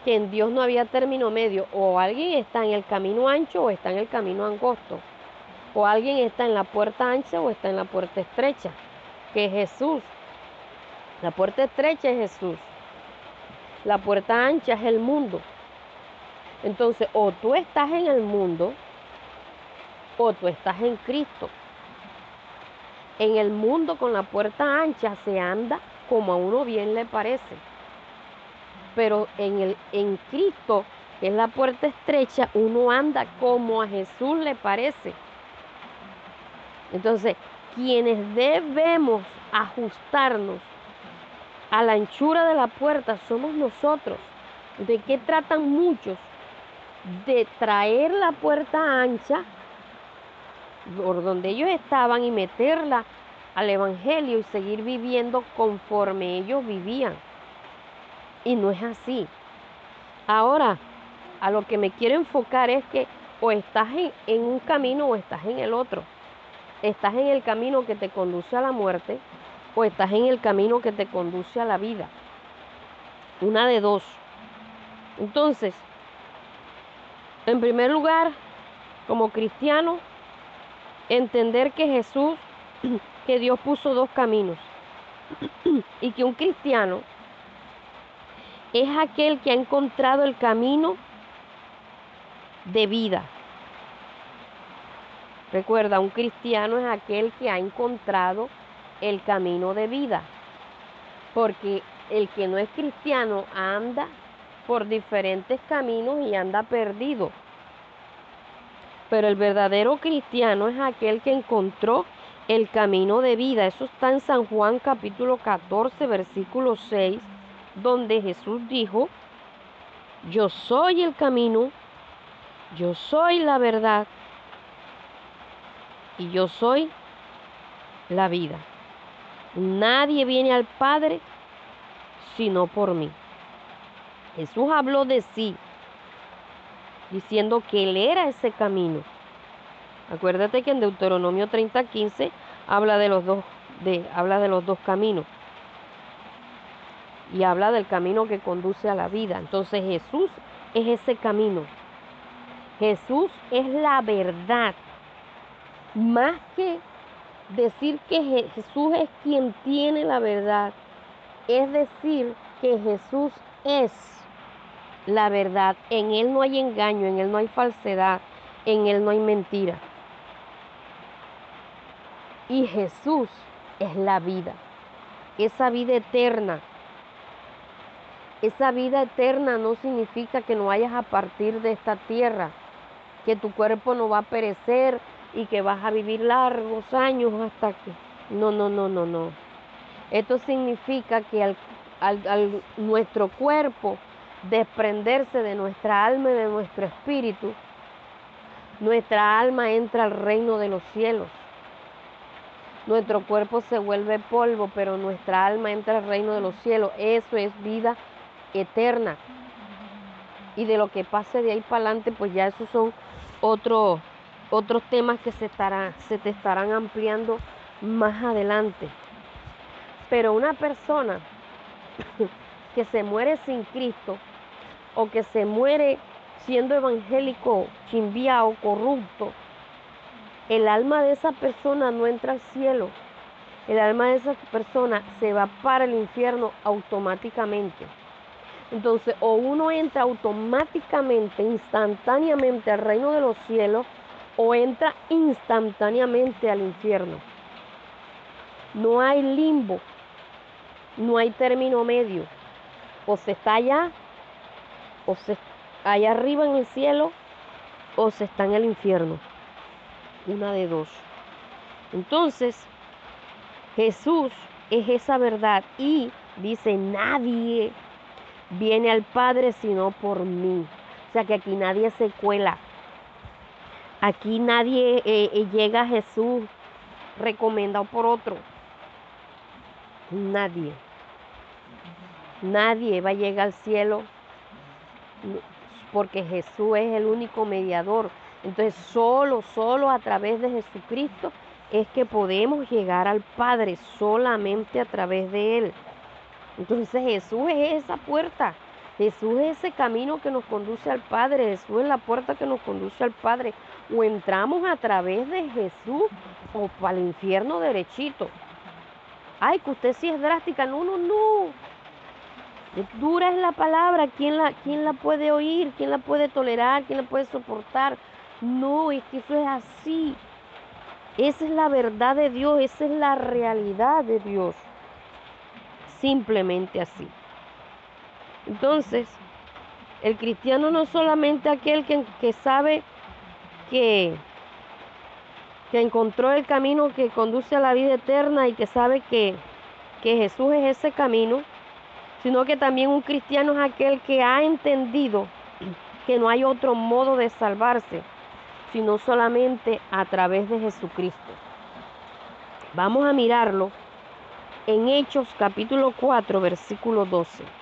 que en Dios no había término medio. O alguien está en el camino ancho o está en el camino angosto. O alguien está en la puerta ancha o está en la puerta estrecha, que es Jesús. La puerta estrecha es Jesús. La puerta ancha es el mundo. Entonces, o tú estás en el mundo o tú estás en Cristo. En el mundo con la puerta ancha se anda como a uno bien le parece pero en, el, en Cristo, que es la puerta estrecha, uno anda como a Jesús le parece. Entonces, quienes debemos ajustarnos a la anchura de la puerta somos nosotros. ¿De qué tratan muchos? De traer la puerta ancha por donde ellos estaban y meterla al Evangelio y seguir viviendo conforme ellos vivían. Y no es así. Ahora, a lo que me quiero enfocar es que o estás en, un camino o estás en el otro. Estás en el camino que te conduce a la muerte o estás en el camino que te conduce a la vida. Una de dos. Entonces, en primer lugar, como cristiano, entender que Jesús, que Dios puso dos caminos y que un cristiano es aquel que ha encontrado el camino de vida. Recuerda, un cristiano es aquel que ha encontrado el camino de vida. Porque el que no es cristiano anda por diferentes caminos y anda perdido. Pero el verdadero cristiano es aquel que encontró el camino de vida. Eso está en San Juan capítulo 14, versículo 6 donde Jesús dijo, yo soy el camino, yo soy la verdad y yo soy la vida. Nadie viene al Padre sino por mí. Jesús habló de sí, diciendo que Él era ese camino. Acuérdate que en Deuteronomio 30:15 habla de de, habla de los dos caminos y habla del camino que conduce a la vida. Entonces Jesús es ese camino. Jesús es la verdad. Más que decir que Jesús es quien tiene la verdad, es decir que Jesús es la verdad. En Él no hay engaño, en Él no hay falsedad, en Él no hay mentira. Y Jesús es la vida, esa vida eterna esa vida eterna no significa que no vayas a partir de esta tierra. que tu cuerpo no va a perecer y que vas a vivir largos años hasta que... No, no, no, no, no. Esto significa que al, al nuestro cuerpo desprenderse de nuestra alma y de nuestro espíritu, nuestra alma entra al reino de los cielos. Nuestro cuerpo se vuelve polvo, pero nuestra alma entra al reino de los cielos. Eso es vida eterna. Y de lo que pase de ahí para adelante, pues ya esos son otros otros temas que se, se te estarán ampliando más adelante. Pero una persona que se muere sin Cristo o que se muere siendo evangélico, chimbiao, corrupto, el alma de esa persona no entra al cielo. El alma de esa persona se va para el infierno automáticamente. Entonces, o uno entra automáticamente, instantáneamente al reino de los cielos, o entra instantáneamente al infierno. No hay limbo, no hay término medio. O se está allá, o se allá arriba en el cielo, o se está en el infierno. Una de dos. Entonces, Jesús es esa verdad y dice, nadie viene al Padre sino por mí. O sea que aquí nadie se cuela. Aquí nadie eh, eh, llega a Jesús recomendado por otro. Nadie. Nadie va a llegar al cielo porque Jesús es el único mediador. Entonces solo, solo a través de Jesucristo es que podemos llegar al Padre, solamente a través de Él. Entonces Jesús es esa puerta. Jesús es ese camino que nos conduce al Padre. Jesús es la puerta que nos conduce al Padre. O entramos a través de Jesús o para el infierno derechito. Ay, que usted sí es drástica. No, no, no. Dura es la palabra. ¿Quién la, quién la puede oír? ¿Quién la puede tolerar? ¿Quién la puede soportar? No, es que eso es así. Esa es la verdad de Dios. Esa es la realidad de Dios simplemente así. Entonces, el cristiano no es solamente aquel que, que sabe que, que encontró el camino que conduce a la vida eterna y que sabe que, que Jesús es ese camino, sino que también un cristiano es aquel que ha entendido que no hay otro modo de salvarse, sino solamente a través de Jesucristo. Vamos a mirarlo en Hechos capítulo 4, versículo 12.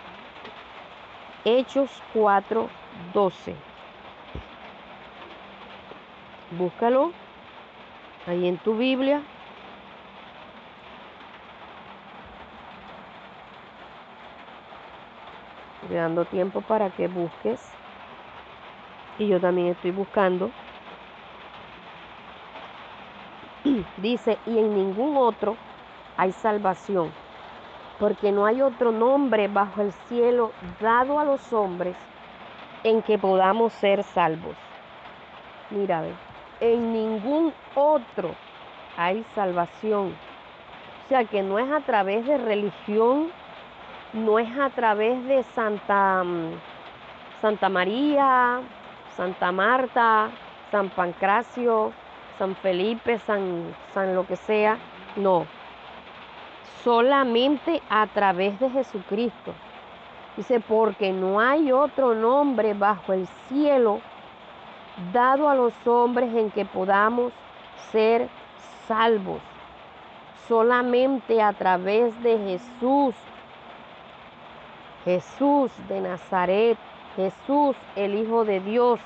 Hechos 4, 12. Búscalo ahí en tu Biblia. Estoy dando tiempo para que busques. Y yo también estoy buscando. Dice, y en ningún otro hay salvación, porque no hay otro nombre bajo el cielo dado a los hombres en que podamos ser salvos. Mira, en ningún otro hay salvación. O sea que no es a través de religión, no es a través de Santa, mm, Santa María, Santa Marta, San Pancracio, San Felipe, San, San lo que sea. No, solamente a través de Jesucristo. Dice, porque no hay otro nombre bajo el cielo dado a los hombres en que podamos ser salvos. Solamente a través de Jesús. Jesús de Nazaret. Jesús, el Hijo de Dios.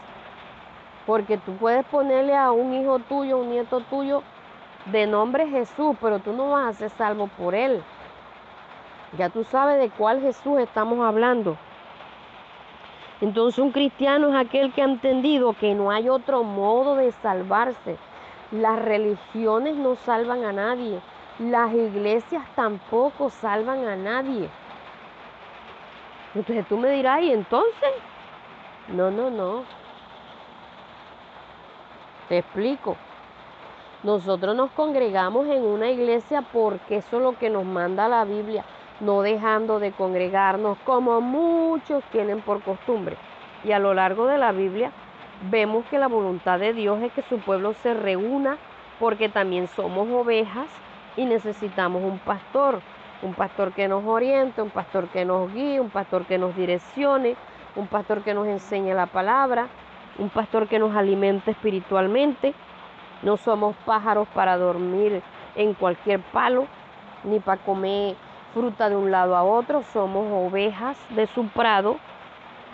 Porque tú puedes ponerle a un hijo tuyo, un nieto tuyo, de nombre Jesús, pero tú no vas a ser salvo por él. Ya tú sabes de cuál Jesús estamos hablando. Entonces un cristiano es aquel que ha entendido que no hay otro modo de salvarse. Las religiones no salvan a nadie. Las iglesias tampoco salvan a nadie. Entonces tú me dirás, ¿y entonces? No, no, no. Te explico. Nosotros nos congregamos en una iglesia porque eso es lo que nos manda la Biblia, no dejando de congregarnos como muchos tienen por costumbre. Y a lo largo de la Biblia vemos que la voluntad de Dios es que su pueblo se reúna porque también somos ovejas y necesitamos un pastor, un pastor que nos oriente, un pastor que nos guíe, un pastor que nos direccione, un pastor que nos enseñe la palabra, un pastor que nos alimente espiritualmente. No somos pájaros para dormir en cualquier palo, ni para comer fruta de un lado a otro, somos ovejas de su prado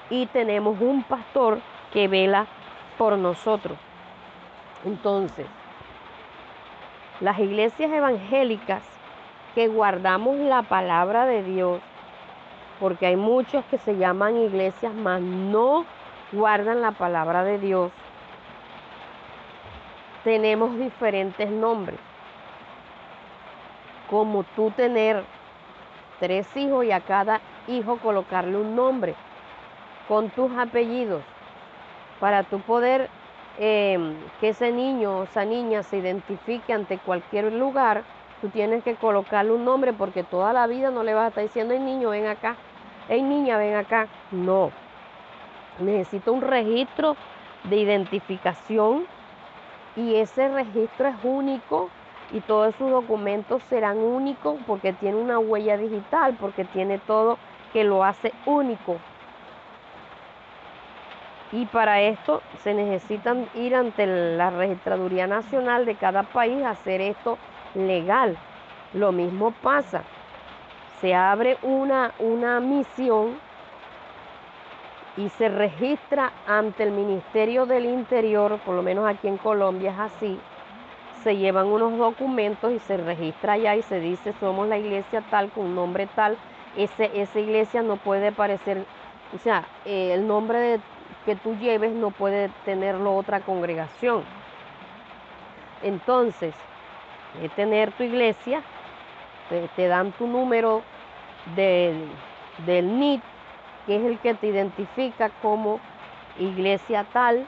y tenemos un pastor que vela por nosotros. Entonces, las iglesias evangélicas que guardamos la palabra de Dios, porque hay muchos que se llaman iglesias, mas no guardan la palabra de Dios, tenemos diferentes nombres. Como tú tener tres hijos y a cada hijo colocarle un nombre con tus apellidos para tú poder em, que ese niño o esa niña se identifique ante cualquier lugar, tú tienes que colocarle un nombre porque toda la vida no le vas a estar diciendo, el niño, ven acá, hey niña, ven acá. No, necesito un registro de identificación y ese registro es único y todos sus documentos serán únicos porque tiene una huella digital, porque tiene todo que lo hace único. Y para esto se necesitan ir ante la Registraduría Nacional de cada país a hacer esto legal. Lo mismo pasa. Se abre una, una misión y se registra ante el Ministerio del Interior, por lo menos aquí en Colombia es así, se llevan unos documentos y se registra allá y se dice somos la iglesia tal con nombre tal, ese, esa iglesia no puede parecer, o sea, eh, el nombre que tú lleves no puede tenerlo otra congregación. Entonces, de tener tu iglesia, te, dan tu número del NIT, que es el que te identifica como iglesia tal,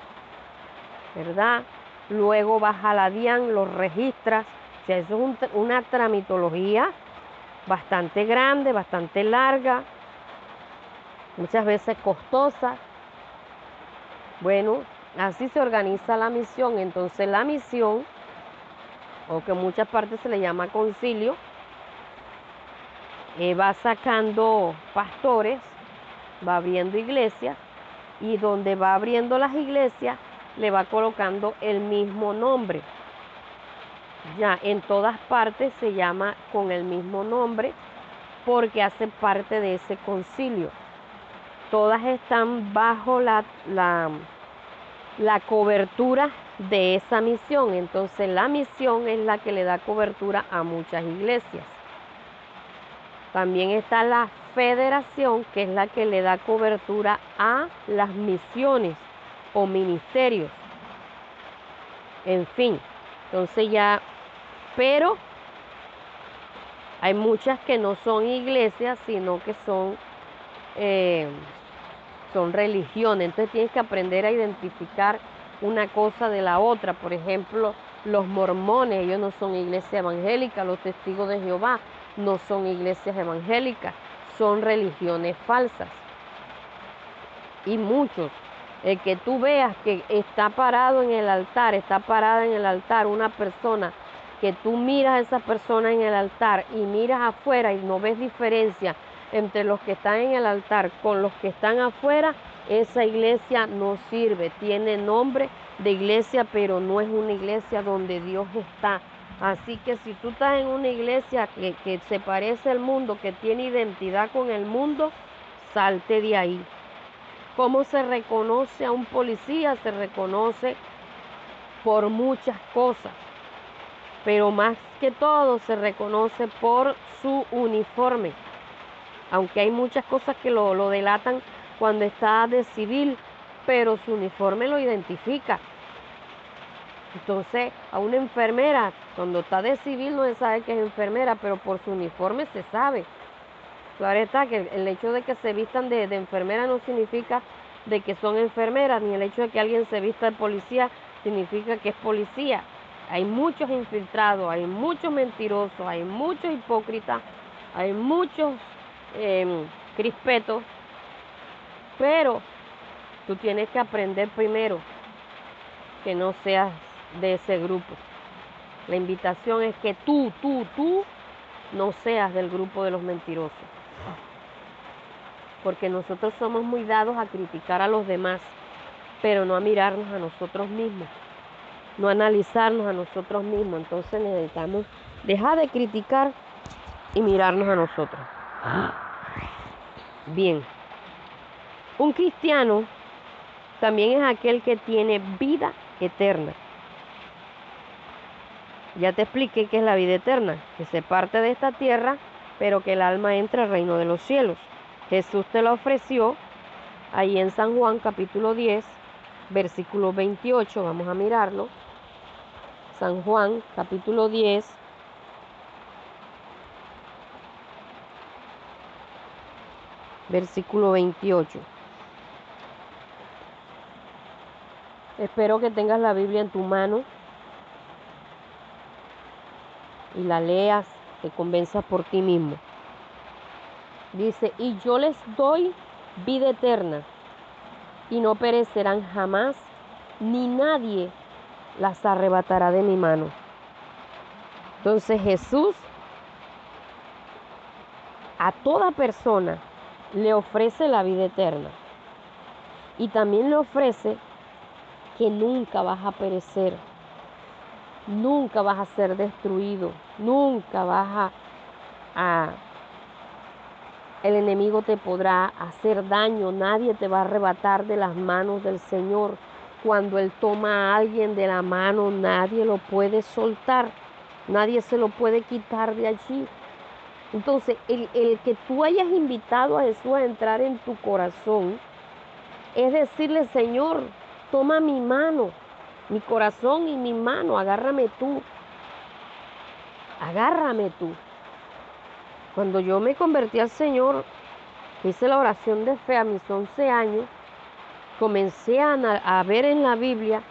¿verdad? luego vas a la DIAN, lo registras, o sea, eso es una tramitología bastante grande, bastante larga, muchas veces costosa. Bueno, así se organiza la misión, entonces la misión, o que en muchas partes se le llama concilio, eh, va sacando pastores, va abriendo iglesias, y donde va abriendo las iglesias, le va colocando el mismo nombre. Ya en todas partes se llama con el mismo nombre porque hace parte de ese concilio. Todas están bajo la, la, la cobertura de esa misión. Entonces la misión es la que le da cobertura a muchas iglesias. También está la federación, que es la que le da cobertura a las misiones o ministerios. En fin, entonces ya, pero hay muchas que no son iglesias, sino que son, eh, son religiones. Entonces tienes que aprender a identificar una cosa de la otra. Por ejemplo, los mormones, ellos no son iglesia evangélica, los testigos de Jehová no son iglesias evangélicas, son religiones falsas. Y muchos el que tú veas que está parado en el altar, está parada en el altar una persona, que tú miras a esa persona en el altar y miras afuera y no ves diferencia entre los que están en el altar con los que están afuera, esa iglesia no sirve. Tiene nombre de iglesia, pero no es una iglesia donde Dios está. Así que si tú estás en una iglesia que, se parece al mundo, que tiene identidad con el mundo, salte de ahí. ¿Cómo se reconoce a un policía? Se reconoce por muchas cosas, pero más que todo se reconoce por su uniforme. Aunque hay muchas cosas que lo delatan cuando está de civil, pero su uniforme lo identifica. Entonces, a una enfermera, cuando está de civil no se sabe que es enfermera, pero por su uniforme se sabe. Claro está que el hecho de que se vistan de, enfermera no significa de que son enfermeras, ni el hecho de que alguien se vista de policía significa que es policía. Hay muchos infiltrados, hay muchos mentirosos, hay muchos hipócritas, hay muchos em, crispetos, pero tú tienes que aprender primero que no seas de ese grupo. La invitación es que tú, tú, tú no seas del grupo de los mentirosos. Porque nosotros somos muy dados a criticar a los demás, pero no a mirarnos a nosotros mismos, no a analizarnos a nosotros mismos. Entonces necesitamos dejar de criticar y mirarnos a nosotros. Bien, un cristiano también es aquel que tiene vida eterna. Ya te expliqué qué es la vida eterna, que se parte de esta tierra, pero que el alma entra al reino de los cielos. Jesús te la ofreció ahí en San Juan capítulo 10, versículo 28, vamos a mirarlo. San Juan capítulo 10, versículo 28. Espero que tengas la Biblia en tu mano y la leas, te convenzas por ti mismo. Dice, y yo les doy vida eterna y no perecerán jamás, ni nadie las arrebatará de mi mano. Entonces Jesús a toda persona le ofrece la vida eterna y también le ofrece que nunca vas a perecer, nunca vas a ser destruido, nunca vas a, el enemigo te podrá hacer daño, nadie te va a arrebatar de las manos del Señor. Cuando Él toma a alguien de la mano, nadie lo puede soltar, nadie se lo puede quitar de allí. Entonces, el, el que tú hayas invitado a Jesús a entrar en tu corazón, es decirle, Señor, Toma mi mano, mi corazón y mi mano, agárrame tú. Agárrame tú. Cuando yo me convertí al Señor, hice la oración de fe a mis 11 años, comencé a, ver en la Biblia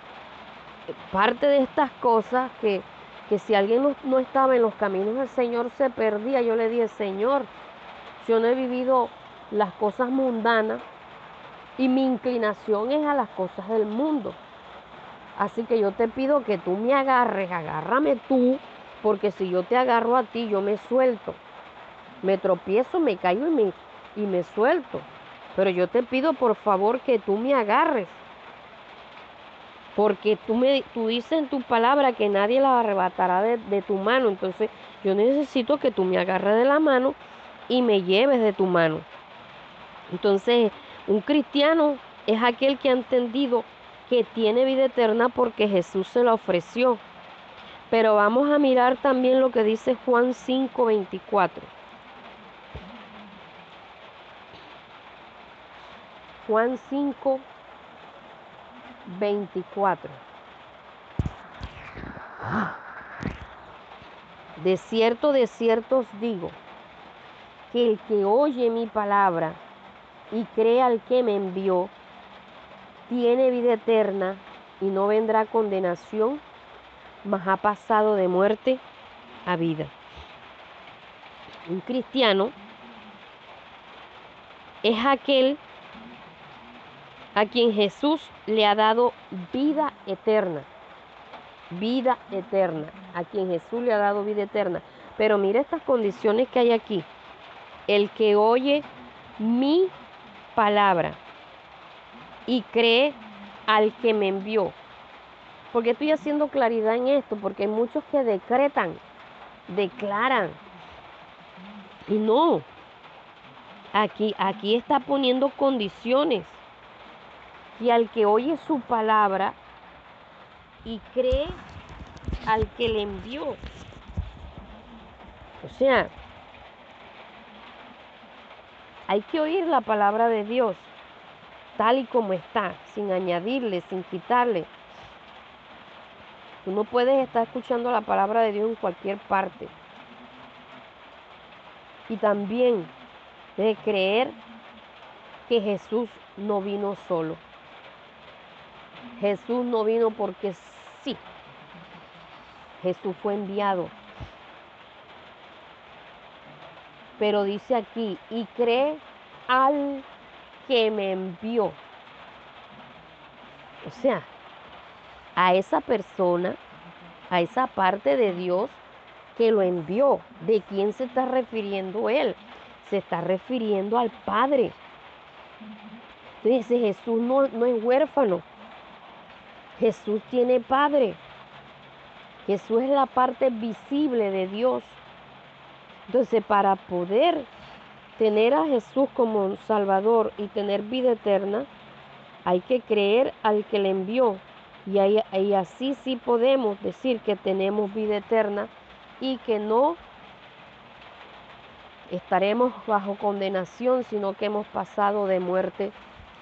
parte de estas cosas que, que si alguien no, no, estaba en los caminos del Señor se perdía. Yo le dije, Señor, yo no he vivido las cosas mundanas, y mi inclinación es a las cosas del mundo. Así que yo te pido que tú me agarres, agárrame tú, porque si yo te agarro a ti, yo me suelto. Me tropiezo, me caigo y me, y me suelto. Pero yo te pido por favor que tú me agarres. Porque tú, me, tú dices en tu palabra que nadie la arrebatará de, de tu mano. Entonces yo necesito que tú me agarres de la mano y me lleves de tu mano. Entonces un cristiano es aquel que ha entendido que tiene vida eterna porque Jesús se la ofreció. Pero vamos a mirar también lo que dice Juan 5:24. Juan 5, 24. De cierto, de cierto os digo, que el que oye mi palabra y cree al que me envió, tiene vida eterna y no vendrá condenación, mas ha pasado de muerte a vida. Un cristiano es aquel a quien Jesús le ha dado vida eterna. Vida eterna. A quien Jesús le ha dado vida eterna. Pero mire estas condiciones que hay aquí. El que oye mi palabra y cree al que me envió. Porque estoy haciendo claridad en esto, porque hay muchos que decretan, declaran. Y no, aquí, aquí está poniendo condiciones. Y al que oye su palabra y cree al que le envió. O sea, hay que oír la palabra de Dios tal y como está, sin añadirle, sin quitarle. Tú no puedes estar escuchando la palabra de Dios en cualquier parte. Y también de creer que Jesús no vino solo. Jesús no vino porque sí. Jesús fue enviado Pero dice aquí, y cree al que me envió. O sea, a esa persona, a esa parte de Dios que lo envió. ¿De quién se está refiriendo él? Se está refiriendo al Padre. Entonces Jesús no, no es huérfano. Jesús tiene Padre. Jesús es la parte visible de Dios. Entonces, para poder tener a Jesús como Salvador y tener vida eterna, hay que creer al que le envió. Y, y así sí podemos decir que tenemos vida eterna y que no estaremos bajo condenación, sino que hemos pasado de muerte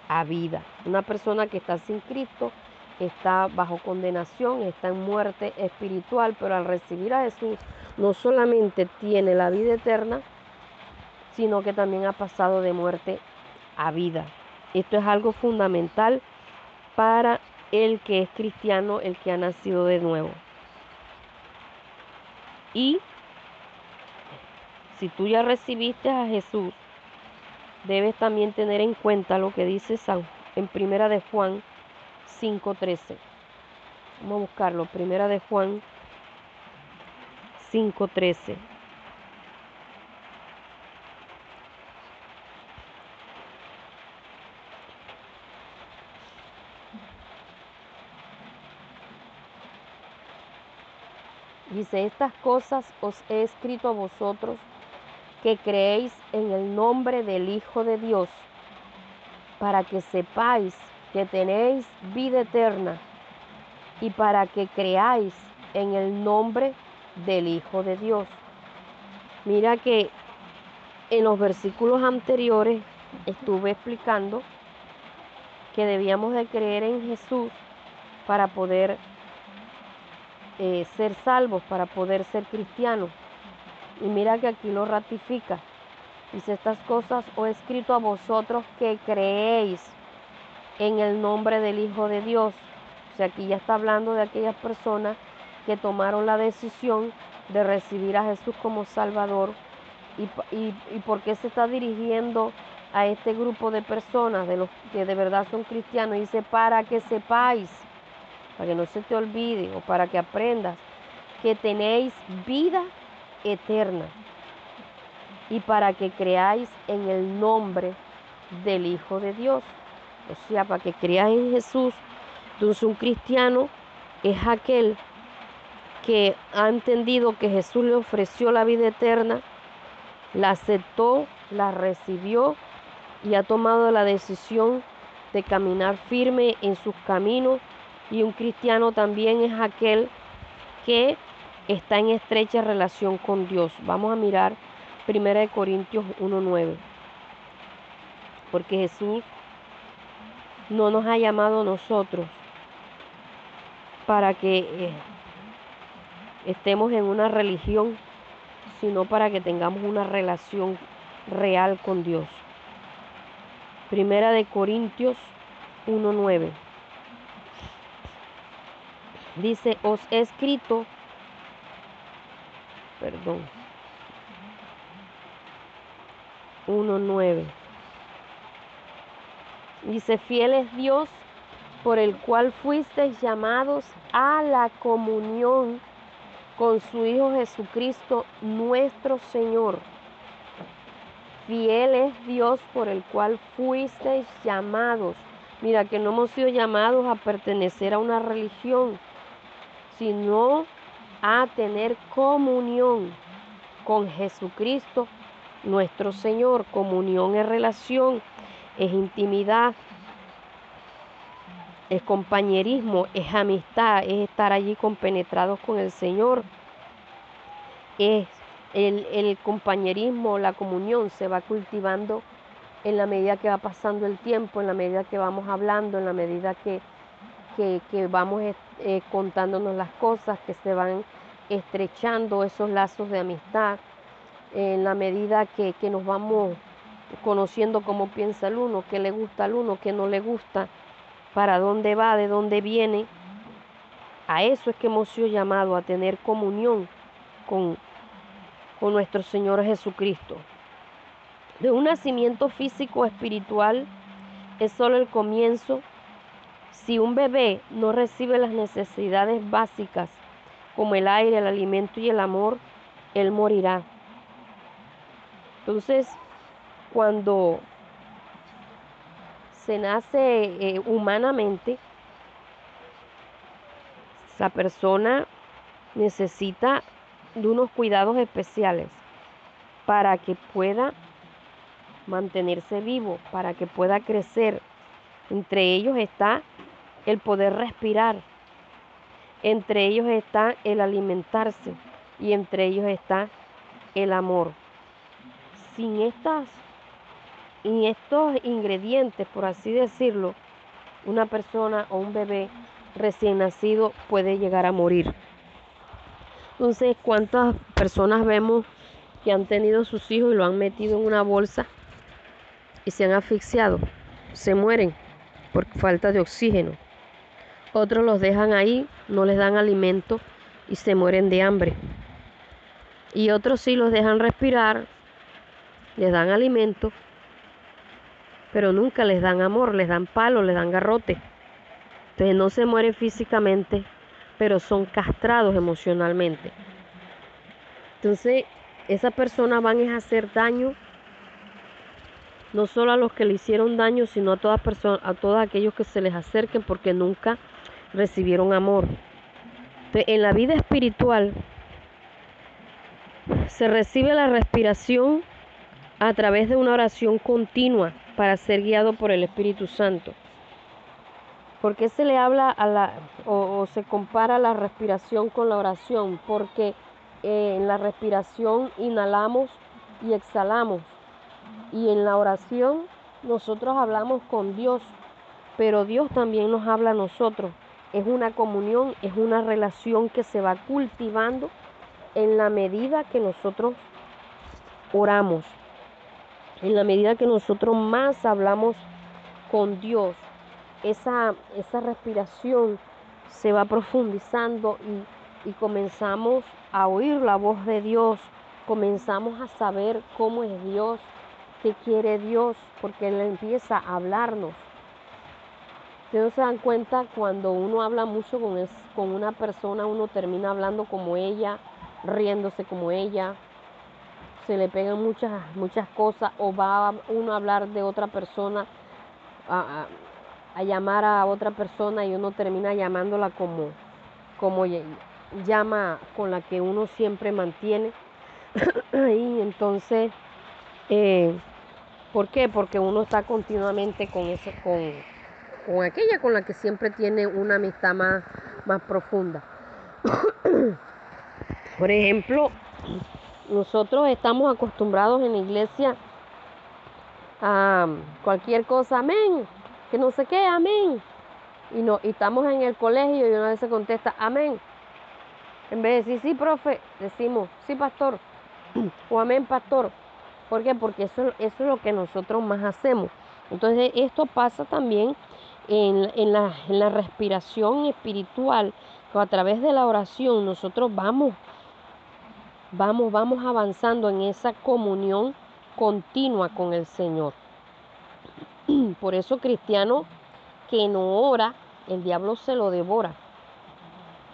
a vida. Una persona que está sin Cristo está bajo condenación, está en muerte espiritual, pero al recibir a Jesús no solamente tiene la vida eterna, sino que también ha pasado de muerte a vida. Esto es algo fundamental para el que es cristiano, el que ha nacido de nuevo. Y si tú ya recibiste a Jesús, debes también tener en cuenta lo que dice San en Primera de Juan 5:13. Vamos a buscarlo, Primera de Juan 5:13. Dice, estas cosas os he escrito a vosotros que creéis en el nombre del Hijo de Dios, para que sepáis que tenéis vida eterna y para que creáis en el nombre del Hijo de Dios. Mira que en los versículos anteriores estuve explicando que debíamos de creer en Jesús para poder eh, ser salvos, para poder ser cristianos. Y mira que aquí lo ratifica. Dice, estas cosas os he escrito a vosotros que creéis en el nombre del Hijo de Dios. O sea, aquí ya está hablando de aquellas personas que tomaron la decisión de recibir a Jesús como Salvador. ¿Y, y, y por qué se está dirigiendo a este grupo de personas, de los que de verdad son cristianos? Dice, para que sepáis para que no se te olvide o para que aprendas que tenéis vida eterna y para que creáis en el nombre del Hijo de Dios. O sea, para que creáis en Jesús. Entonces un cristiano es aquel que ha entendido que Jesús le ofreció la vida eterna, la aceptó, la recibió y ha tomado la decisión de caminar firme en sus caminos y un cristiano también es aquel que está en estrecha relación con Dios. Vamos a mirar 1 Corintios 1.9. Porque Jesús no nos ha llamado a nosotros para que eh, estemos en una religión, sino para que tengamos una relación real con Dios. Primera de Corintios 1.9. Dice, os he escrito, perdón, 1.9. Dice, fiel es Dios por el cual fuisteis llamados a la comunión con su Hijo Jesucristo, nuestro Señor. Fiel es Dios por el cual fuisteis llamados. Mira que no hemos sido llamados a pertenecer a una religión, sino a tener comunión con Jesucristo, nuestro Señor. Comunión es relación, es intimidad, es compañerismo, es amistad, es estar allí compenetrados con el Señor. Es el, compañerismo, la comunión se va cultivando en la medida que va pasando el tiempo, en la medida que vamos hablando, en la medida que que, vamos eh, contándonos las cosas, que se van estrechando esos lazos de amistad en la medida que, que nos vamos conociendo cómo piensa el uno, qué le gusta al uno, qué no le gusta, para dónde va, de dónde viene. A eso es que hemos sido llamados, a tener comunión con, con nuestro Señor Jesucristo. De un nacimiento físico espiritual es solo el comienzo Si un bebé no recibe las necesidades básicas como el aire, el alimento y el amor, él morirá. Entonces, cuando se nace eh, humanamente, esa persona necesita de unos cuidados especiales para que pueda mantenerse vivo, para que pueda crecer. Entre ellos está el poder respirar, entre ellos está el alimentarse y entre ellos está el amor. Sin estas y estos ingredientes, por así decirlo, una persona o un bebé recién nacido puede llegar a morir. Entonces, ¿cuántas personas vemos que han tenido sus hijos y lo han metido en una bolsa y se han asfixiado? Se mueren por falta de oxígeno. Otros los dejan ahí, no les dan alimento y se mueren de hambre. Y otros sí los dejan respirar, les dan alimento, pero nunca les dan amor, les dan palo, les dan garrote. Entonces no se mueren físicamente, pero son castrados emocionalmente. Entonces, esas personas van a hacer daño no solo a los que le hicieron daño, sino a todas personas, a todos aquellos que se les acerquen porque nunca recibieron amor. en la vida espiritual se recibe la respiración a través de una oración continua para ser guiado por el Espíritu Santo. ¿Por qué se le habla a la, o, se compara la respiración con la oración? Porque eh, en la respiración inhalamos y exhalamos. Y en la oración nosotros hablamos con Dios, pero Dios también nos habla a nosotros. Es una comunión, es una relación que se va cultivando en la medida que nosotros oramos, en la medida que nosotros más hablamos con Dios esa, esa respiración se va profundizando y, y comenzamos a oír la voz de Dios, comenzamos a saber cómo es Dios, qué quiere Dios, porque Él empieza a hablarnos. Ustedes se dan cuenta cuando uno habla mucho con, con una persona, uno termina hablando como ella, riéndose como ella, se le pegan muchas, muchas cosas, o va uno a hablar de otra persona, a llamar a otra persona y uno termina llamándola como, como llama con la que uno siempre mantiene. y entonces, eh, ¿por qué? Porque uno está continuamente con, eso, con, con aquella con la que siempre tiene una amistad más, más profunda. Por ejemplo, nosotros estamos acostumbrados en la iglesia a cualquier cosa, amén, que no sé qué, amén. Y, no, y estamos en el colegio y una vez se contesta, amén. En vez de decir, sí, profe, decimos, sí, pastor, o amén, pastor. ¿Por qué? Porque eso, eso es lo que nosotros más hacemos. Entonces, esto pasa también en, en, la, en la respiración espiritual, a través de la oración nosotros vamos, vamos, vamos avanzando en esa comunión continua con el Señor. Por eso cristiano que no ora, el diablo se lo devora.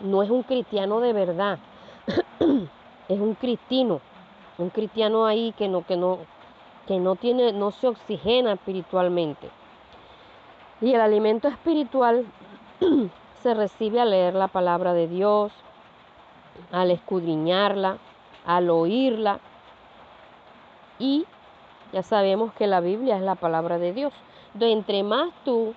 No es un cristiano de verdad. es un cristino, un cristiano ahí que no que no que no tiene no se oxigena espiritualmente. Y el alimento espiritual se recibe al leer la palabra de Dios, al escudriñarla, al oírla y ya sabemos que la Biblia es la palabra de Dios. Entonces, entre más tú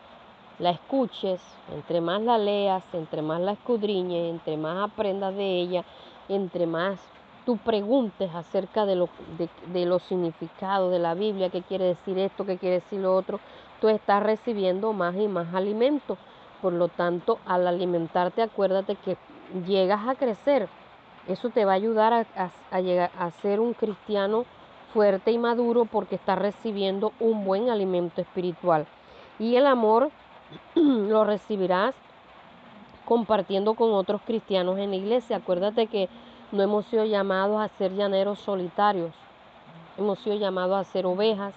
la escuches, entre más la leas, entre más la escudriñes, entre más aprendas de ella, entre más tú preguntes acerca de, lo, de, los significados de la Biblia, qué quiere decir esto, qué quiere decir lo otro, estás recibiendo más y más alimento. Por lo tanto, al alimentarte, acuérdate que llegas a crecer. Eso te va a ayudar a, a llegar a ser un cristiano fuerte y maduro porque está recibiendo un buen alimento espiritual. Y el amor lo recibirás compartiendo con otros cristianos en la iglesia. Acuérdate que no hemos sido llamados a ser llaneros solitarios, hemos sido llamados a ser ovejas.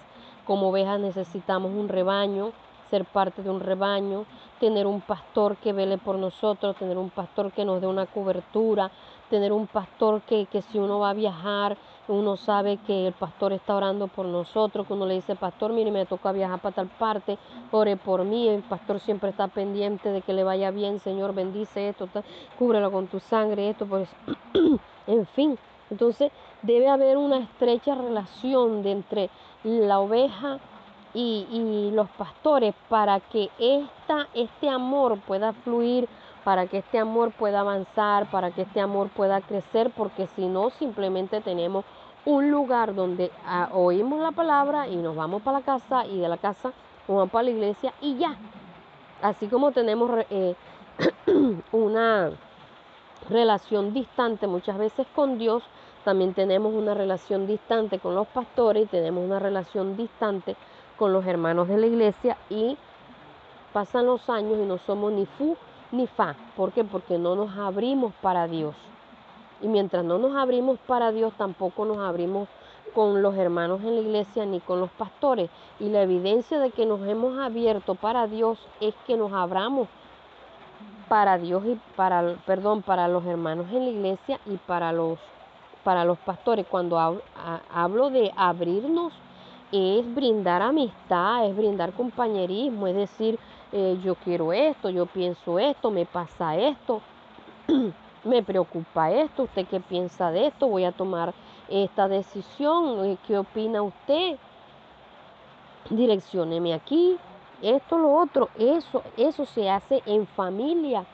Como ovejas necesitamos un rebaño ser parte de un rebaño, tener un pastor que vele por nosotros, tener un pastor que nos dé una cobertura, tener un pastor que, que si uno va a viajar, uno sabe que el pastor está orando por nosotros, que uno le dice, pastor, mire, me toca viajar para tal parte, ore por mí, el pastor siempre está pendiente de que le vaya bien, Señor, bendice esto, cúbrelo con tu sangre, esto, pues, en fin. Entonces debe haber una estrecha relación de entre la oveja y, los pastores para que esta, este amor pueda fluir para que este amor pueda avanzar, para que este amor pueda crecer, porque si no, simplemente tenemos un lugar donde ah, oímos la palabra y nos vamos para la casa y de la casa nos vamos para la iglesia y ya. Así como tenemos eh, una relación distante muchas veces con Dios, también tenemos una relación distante con los pastores y tenemos una relación distante con los hermanos de la iglesia y pasan los años y no somos ni fu ni fa. ¿Por qué? Porque no nos abrimos para Dios. Y mientras no nos abrimos para Dios, tampoco nos abrimos con los hermanos en la iglesia ni con los pastores. Y la evidencia de que nos hemos abierto para Dios es que nos abramos para Dios y para, perdón, para los hermanos en la iglesia y para los, para los pastores. Cuando hablo de abrirnos, es brindar amistad, es brindar compañerismo, es decir, eh, yo quiero esto, yo pienso esto, me pasa esto, me preocupa esto, usted qué piensa de esto, voy a tomar esta decisión, eh, ¿qué opina usted? Direccióneme aquí, esto, lo otro, eso, eso se hace en familia.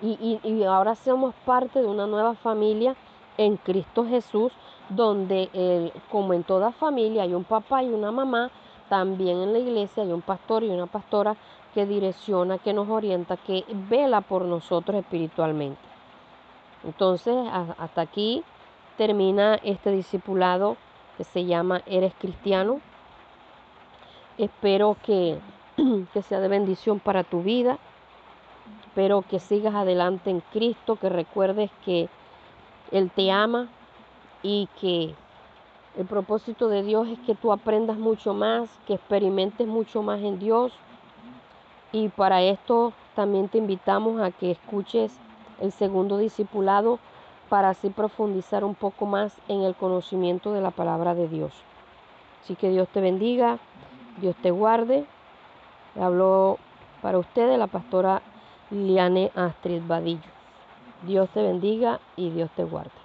Y, y, ahora somos parte de una nueva familia en Cristo Jesús, donde eh, como en toda familia hay un papá y una mamá, también en la iglesia hay un pastor y una pastora que direcciona, que nos orienta, que vela por nosotros espiritualmente. Entonces, hasta aquí termina este discipulado que se llama Eres cristiano. Espero que, que sea de bendición para tu vida. Espero que sigas adelante en Cristo, que recuerdes que Él te ama y que el propósito de Dios es que tú aprendas mucho más, que experimentes mucho más en Dios y para esto también te invitamos a que escuches el segundo discipulado para así profundizar un poco más en el conocimiento de la palabra de Dios. Así que Dios te bendiga, Dios te guarde. Habló para ustedes la pastora Liliane Astrid Vadillo. Dios te bendiga y Dios te guarde.